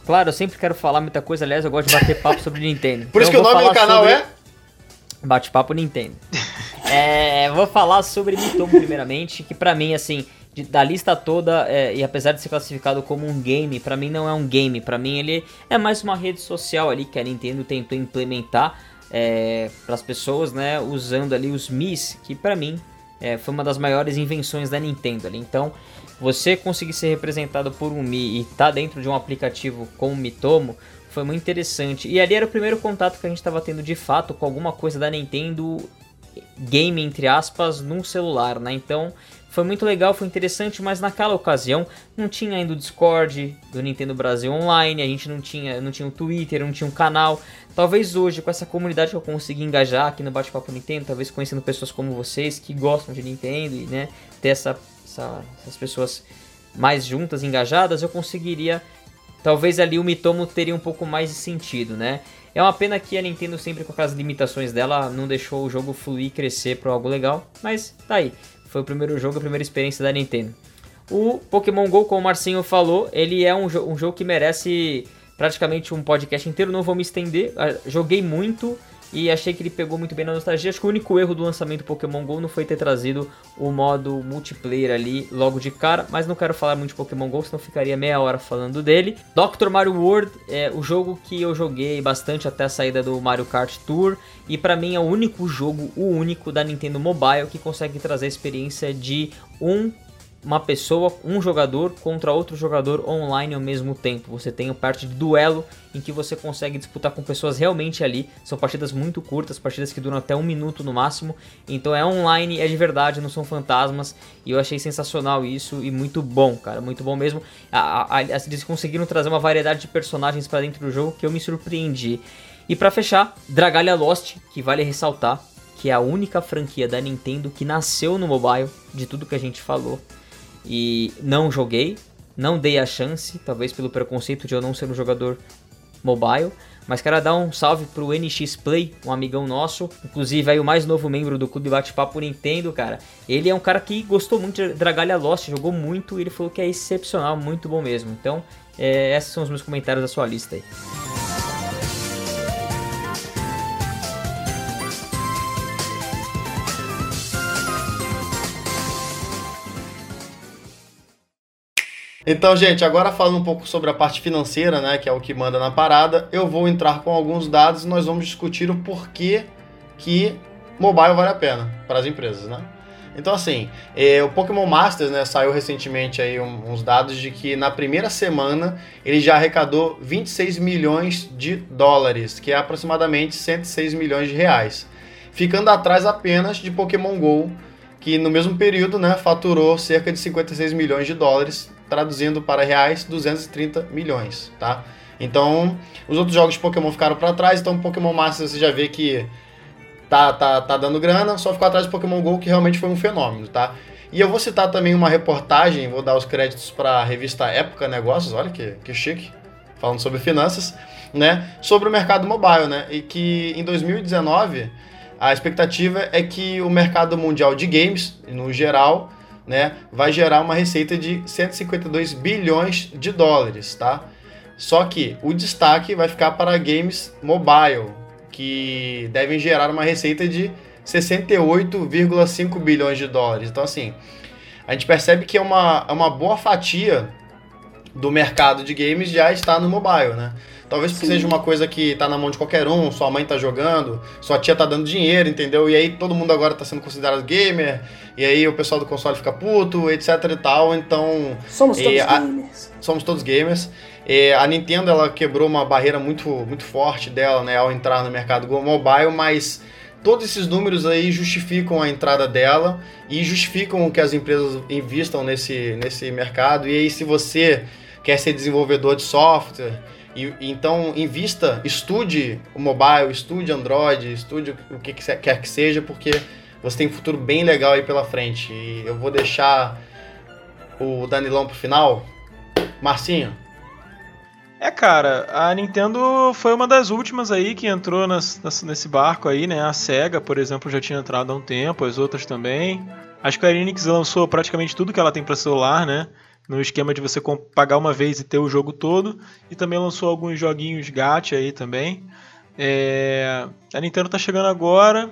Claro, eu sempre quero falar muita coisa, aliás, eu gosto de bater papo sobre Nintendo. Por isso que Então o nome do canal sobre é? Bate-papo Nintendo. É, vou falar sobre Mitomo primeiramente, que pra mim, assim, de- da lista toda, é, e apesar de ser classificado como um game, pra mim não é um game, pra mim ele é mais uma rede social ali que a Nintendo tentou implementar é, para as pessoas, né, usando ali os Mis, que pra mim é, foi uma das maiores invenções da Nintendo ali. Então, você conseguir ser representado por um Mi e tá dentro de um aplicativo como o Mitomo foi muito interessante. E ali era o primeiro contato que a gente estava tendo de fato com alguma coisa da Nintendo game entre aspas num celular, né? Então foi muito legal, foi interessante, mas naquela ocasião não tinha ainda o Discord do Nintendo Brasil Online, a gente não tinha, não tinha o Twitter, não tinha um canal. Talvez hoje com essa comunidade que eu consegui engajar aqui no Bate-Papo Nintendo, talvez conhecendo pessoas como vocês que gostam de Nintendo e, né, ter essa, essa- essas pessoas mais juntas, engajadas, eu conseguiria talvez ali o Mitomo teria um pouco mais de sentido, né? É uma pena que a Nintendo, sempre com aquelas limitações dela, não deixou o jogo fluir e crescer para algo legal, mas tá aí. Foi o primeiro jogo, a primeira experiência da Nintendo. O Pokémon GO, como o Marcinho falou, ele é um, jo- um jogo que merece praticamente um podcast inteiro, não vou me estender. Ah, Joguei muito e achei que ele pegou muito bem na nostalgia. Acho que o único erro do lançamento Pokémon GO não foi ter trazido o modo multiplayer ali logo de cara, mas não quero falar muito de Pokémon GO, senão ficaria meia hora falando dele. Dr. Mario World é o jogo que eu joguei bastante até a saída do Mario Kart Tour e pra mim é o único jogo, o único da Nintendo Mobile que consegue trazer a experiência de um uma pessoa, um jogador contra outro jogador online ao mesmo tempo. Você tem a parte de duelo em que você consegue disputar com pessoas realmente ali. São partidas muito curtas, partidas que duram até um minuto no máximo. Então é online, é de verdade, não são fantasmas. E eu achei sensacional isso e muito bom, cara, muito bom mesmo. A- a- a- eles conseguiram trazer uma variedade de personagens para dentro do jogo que eu me surpreendi. E pra fechar, Dragalia Lost, que vale ressaltar que é a única franquia da Nintendo que nasceu no mobile, de tudo que a gente falou e não joguei, não dei a chance, talvez pelo preconceito de eu não ser um jogador mobile. Mas quero dar um salve pro NX Play, um amigão nosso, inclusive aí o mais novo membro do Clube Bate-Papo Nintendo, cara. Ele é um cara que gostou muito de Dragalia Lost, jogou muito e ele falou que é excepcional, muito bom mesmo. Então, é, esses são os meus comentários da sua lista aí. Então, gente, agora falando um pouco sobre a parte financeira, né, que é o que manda na parada, eu vou entrar com alguns dados e nós vamos discutir o porquê que mobile vale a pena para as empresas, né? Então, assim, eh, o Pokémon Masters, né, saiu recentemente aí um- uns dados de que na primeira semana ele já arrecadou 26 milhões de dólares, que é aproximadamente 106 milhões de reais, ficando atrás apenas de Pokémon GO, que no mesmo período, né, faturou cerca de 56 milhões de dólares, traduzindo para reais 230 milhões, tá? Então, os outros jogos de Pokémon ficaram para trás, então Pokémon Masters você já vê que tá, tá, tá dando grana, só ficou atrás do Pokémon GO, que realmente foi um fenômeno, tá? E eu vou citar também uma reportagem, vou dar os créditos para a revista Época Negócios, olha que, que chique, falando sobre finanças, né? Sobre o mercado mobile, né? E que em 2019 a expectativa é que o mercado mundial de games, no geral, né, vai gerar uma receita de 152 bilhões de dólares, tá? Só que o destaque vai ficar para games mobile, que devem gerar uma receita de 68,5 bilhões de dólares. Então, assim, a gente percebe que é uma, é uma boa fatia do mercado de games já está no mobile, né? Talvez Sim. seja uma coisa que tá na mão de qualquer um, sua mãe tá jogando, sua tia tá dando dinheiro, entendeu? E aí todo mundo agora tá sendo considerado gamer, e aí o pessoal do console fica puto, etc e tal, então Somos todos a- gamers. somos todos gamers. E a Nintendo ela quebrou uma barreira muito, muito forte dela, né, ao entrar no mercado mobile, mas todos esses números aí justificam a entrada dela e justificam que as empresas investam nesse, nesse mercado. E aí, se você quer ser desenvolvedor de software, e, então invista, estude o mobile, estude Android, estude o que que quer que seja, porque você tem um futuro bem legal aí pela frente. E eu vou deixar o Danilão pro final. Marcinho, É, cara, a Nintendo foi uma das últimas aí que entrou nas, nesse barco aí, né? A SEGA, por exemplo, já tinha entrado há um tempo, as outras também. A Square Enix lançou praticamente tudo que ela tem para celular, né? No esquema de você pagar uma vez e ter o jogo todo. E também lançou alguns joguinhos gacha aí também. É... A Nintendo tá chegando agora.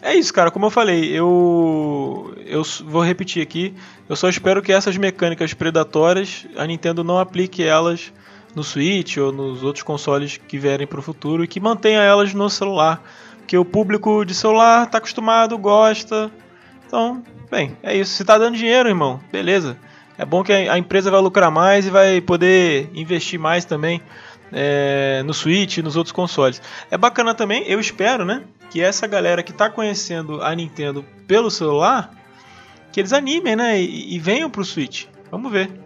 É isso, cara. Como eu falei, eu eu vou repetir aqui. Eu só espero que essas mecânicas predatórias a Nintendo não aplique elas no Switch ou nos outros consoles que vierem para o futuro e que mantenha elas no celular. Porque o público de celular está acostumado, gosta. Então, bem, é isso. Se está dando dinheiro, irmão, beleza. É bom que a empresa vai lucrar mais e vai poder investir mais também é, no Switch e nos outros consoles. É bacana também, eu espero, né? Que essa galera que está conhecendo a Nintendo pelo celular, que eles animem, né? E, e venham pro Switch. Vamos ver.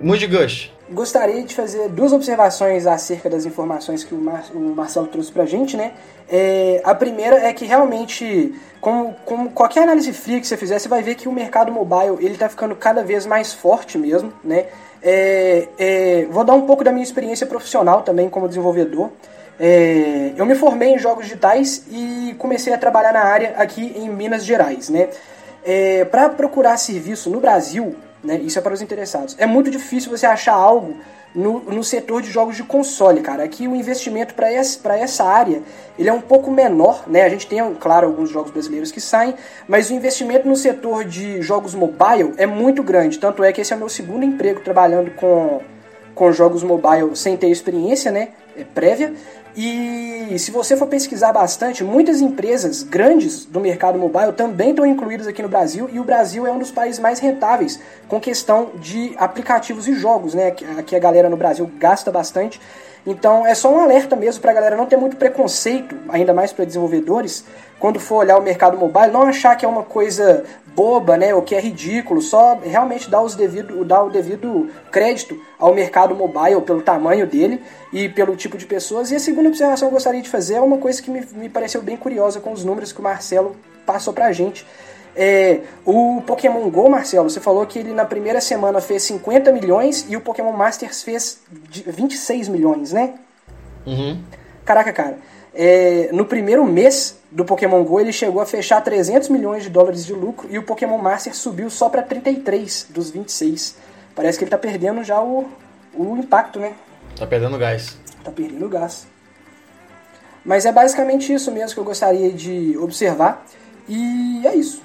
Moody Gush. Gostaria de fazer duas observações acerca das informações que o, Mar o Marcelo trouxe pra gente, né? É, a primeira é que realmente, como, como, qualquer análise fria que você fizer, você vai ver que o mercado mobile ele tá ficando cada vez mais forte mesmo, né? É, é, vou dar um pouco da minha experiência profissional também como desenvolvedor. É, eu me formei em jogos digitais e comecei a trabalhar na área aqui em Minas Gerais, né? É, para procurar serviço no Brasil, né? Isso é para os interessados. É muito difícil você achar algo no, no setor de jogos de console, cara. Aqui o investimento para essa, área ele é um pouco menor, né? A gente tem, claro, alguns jogos brasileiros que saem, mas o investimento no setor de jogos mobile é muito grande. Tanto é que esse é o meu segundo emprego trabalhando com, com jogos mobile sem ter experiência, né? É prévia. E se você for pesquisar bastante, muitas empresas grandes do mercado mobile também estão incluídas aqui no Brasil e o Brasil é um dos países mais rentáveis com questão de aplicativos e jogos, né? Que a galera no Brasil gasta bastante. Então é só um alerta mesmo para a galera não ter muito preconceito, ainda mais para desenvolvedores, quando for olhar o mercado mobile, não achar que é uma coisa boba, né, ou que é ridículo, só realmente dar, os devido, dar o devido crédito ao mercado mobile pelo tamanho dele e pelo tipo de pessoas. E a segunda observação que eu gostaria de fazer é uma coisa que me, me pareceu bem curiosa com os números que o Marcelo passou pra gente. É, o Pokémon GO, Marcelo, você falou que ele na primeira semana fez 50 milhões e o Pokémon Masters fez 26 milhões, né? Uhum. Caraca, cara. É, no primeiro mês do Pokémon GO ele chegou a fechar 300 milhões de dólares de lucro e o Pokémon Master subiu só para 33 dos 26. Parece que ele tá perdendo já o, o impacto, né? Tá perdendo gás. Tá perdendo gás. Mas é basicamente isso mesmo que eu gostaria de observar. E é isso.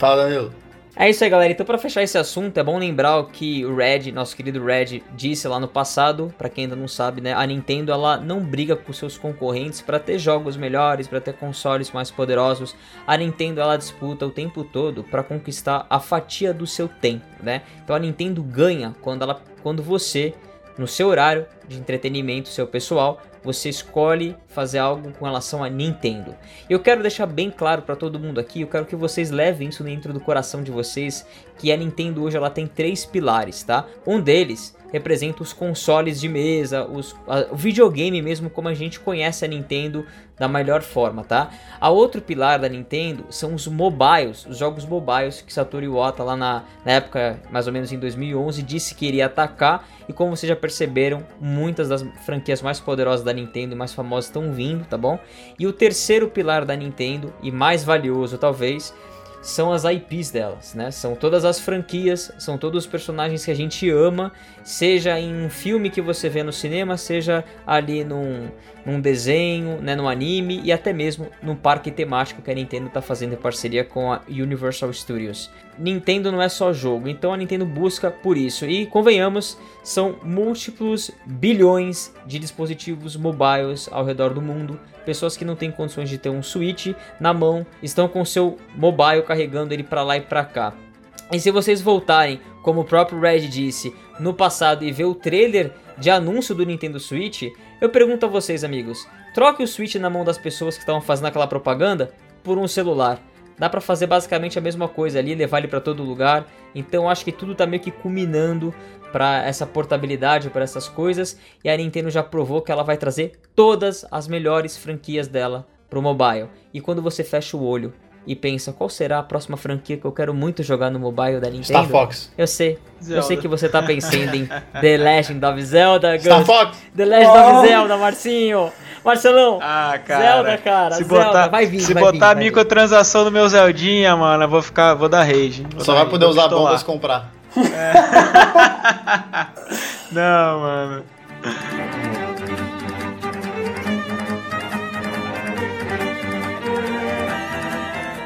Fala, Danilo. É isso aí, galera. Então, para fechar esse assunto, é bom lembrar o que o Red, nosso querido Red, disse lá no passado. Para quem ainda não sabe, né? A Nintendo ela não briga com seus concorrentes para ter jogos melhores, para ter consoles mais poderosos. A Nintendo ela disputa o tempo todo para conquistar a fatia do seu tempo, né? Então a Nintendo ganha quando ela, quando você no seu horário de entretenimento seu pessoal, você escolhe fazer algo com relação a Nintendo. Eu quero deixar bem claro para todo mundo aqui, eu quero que vocês levem isso dentro do coração de vocês, que a Nintendo hoje ela tem três pilares, tá? Um deles representa os consoles de mesa, os, a, o videogame mesmo como a gente conhece a Nintendo da melhor forma, tá? A outro pilar da Nintendo são os mobiles, os jogos mobiles que Satoru Iwata lá na, na época, mais ou menos em 2011, disse que iria atacar e como vocês já perceberam, muitas das franquias mais poderosas da Nintendo e mais famosas estão vindo, tá bom? E o terceiro pilar da Nintendo e mais valioso talvez são as IPs delas, né? São todas as franquias, são todos os personagens que a gente ama, seja em um filme que você vê no cinema, seja ali num, num desenho, né, no anime e até mesmo num parque temático que a Nintendo está fazendo em parceria com a Universal Studios. Nintendo não é só jogo, então a Nintendo busca por isso. E convenhamos, são múltiplos bilhões de dispositivos mobiles ao redor do mundo. Pessoas que não têm condições de ter um Switch na mão estão com seu mobile carregando ele para lá e para cá. E se vocês voltarem, como o próprio Red disse, no passado e ver o trailer de anúncio do Nintendo Switch, eu pergunto a vocês, amigos: troque o Switch na mão das pessoas que estavam fazendo aquela propaganda por um celular. Dá para fazer basicamente a mesma coisa ali, levar ele para todo lugar. Então acho que tudo tá meio que culminando para essa portabilidade, para essas coisas, e a Nintendo já provou que ela vai trazer todas as melhores franquias dela pro mobile. E quando você fecha o olho e pensa qual será a próxima franquia que eu quero muito jogar no mobile da Nintendo. Star Fox. Eu sei. Zelda. Eu sei que você tá pensando em The Legend of Zelda, Star Gus. Fox! The Legend of Zelda, Marcinho. Marcelão. Ah, cara. Zelda, cara. Se Zelda. botar, vai vir, se vai botar vir, microtransação no meu Zeldinha, mano, eu vou ficar. Vou dar rage. Vou Só dar vai rage, poder usar pistolar. bombas e comprar. Não, mano.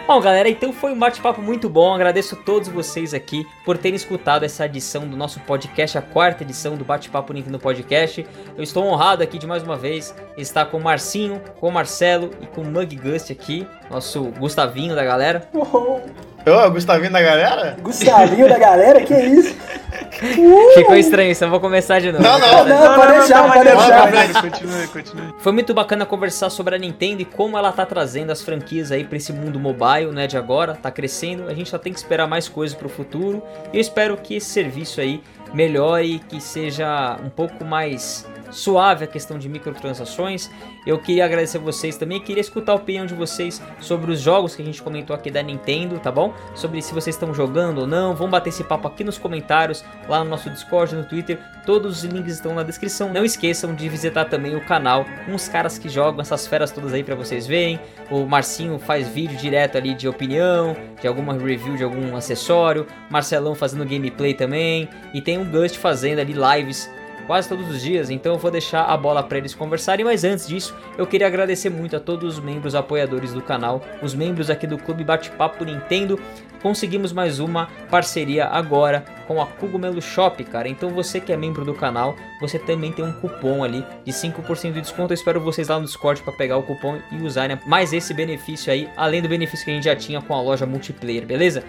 Bom, galera, então foi um bate-papo muito bom. Agradeço a todos vocês aqui por terem escutado essa edição do nosso podcast, a quarta edição do Bate-Papo Nintendo Podcast. Eu estou honrado aqui de mais uma vez estar com o Marcinho, com o Marcelo e com o Mug Gust aqui, nosso Gustavinho da galera. Oh, Ô, Gustavinho da galera? Gustavinho da galera, que isso? Ficou estranho isso, eu vou começar de novo. Não, não, Não, pode deixar, calma pode deixar. calma aí, Continue, continue. Foi muito bacana conversar sobre a Nintendo e como ela tá trazendo as franquias aí pra esse mundo mobile, né, de agora, tá crescendo. A gente só tem que esperar mais coisas pro futuro. E eu espero que esse serviço aí melhore, que seja um pouco mais suave a questão de microtransações. Eu queria agradecer a vocês também, queria escutar a opinião de vocês sobre os jogos que a gente comentou aqui da Nintendo, tá bom? Sobre se vocês estão jogando ou não. Vamos bater esse papo aqui nos comentários, lá no nosso Discord, no Twitter. Todos os links estão na descrição. Não esqueçam de visitar também o canal, uns caras que jogam essas feras todas aí pra vocês verem. O Marcinho faz vídeo direto ali de opinião, de alguma review de algum acessório. Marcelão fazendo gameplay também. E tem o Gust fazendo ali lives quase todos os dias, então eu vou deixar a bola para eles conversarem, mas antes disso, eu queria agradecer muito a todos os membros apoiadores do canal, os membros aqui do Clube Bate-Papo Nintendo. Conseguimos mais uma parceria agora com a Cogumelo Shop, cara. Então você que é membro do canal, você também tem um cupom ali de 5% de desconto. Eu espero vocês lá no Discord para pegar o cupom e usarem mais esse benefício aí, além do benefício que a gente já tinha com a loja multiplayer, beleza?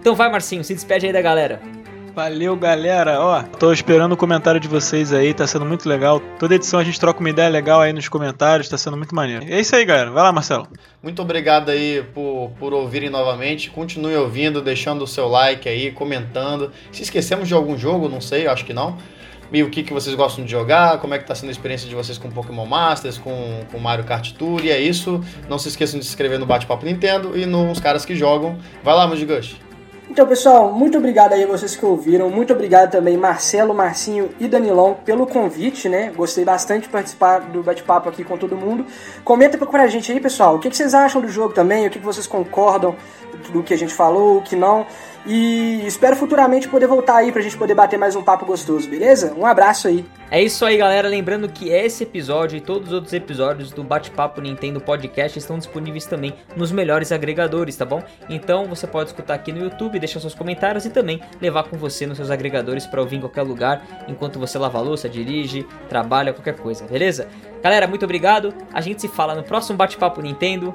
Então vai, Marcinho, se despede aí da galera. Valeu, galera. Ó, tô esperando o comentário de vocês aí, tá sendo muito legal. Toda edição a gente troca uma ideia legal aí nos comentários, tá sendo muito maneiro. É isso aí, galera. Vai lá, Marcelo. Muito obrigado aí por, por ouvirem novamente. Continue ouvindo, deixando o seu like aí, comentando. Se esquecemos de algum jogo, não sei, acho que não. E o que, que vocês gostam de jogar, como é que tá sendo a experiência de vocês com Pokémon Masters, com, com Mario Kart Tour, e é isso. Não se esqueçam de se inscrever no Bate-Papo Nintendo e nos caras que jogam. Vai lá, Mudigoshi. Então, pessoal, muito obrigado aí a vocês que ouviram. Muito obrigado também, Marcelo, Marcinho e Danilão, pelo convite, né? Gostei bastante de participar do bate-papo aqui com todo mundo. Comenta pra gente aí, pessoal, o que vocês acham do jogo também, o que vocês concordam do que a gente falou, o que não. E espero futuramente poder voltar aí pra gente poder bater mais um papo gostoso, beleza? Um abraço aí. É isso aí, galera. Lembrando que esse episódio e todos os outros episódios do Bate-Papo Nintendo Podcast estão disponíveis também nos melhores agregadores, tá bom? Então você pode escutar aqui no YouTube, deixar seus comentários e também levar com você nos seus agregadores para ouvir em qualquer lugar, enquanto você lava a louça, dirige, trabalha, qualquer coisa, beleza? Galera, muito obrigado. A gente se fala no próximo Bate-Papo Nintendo.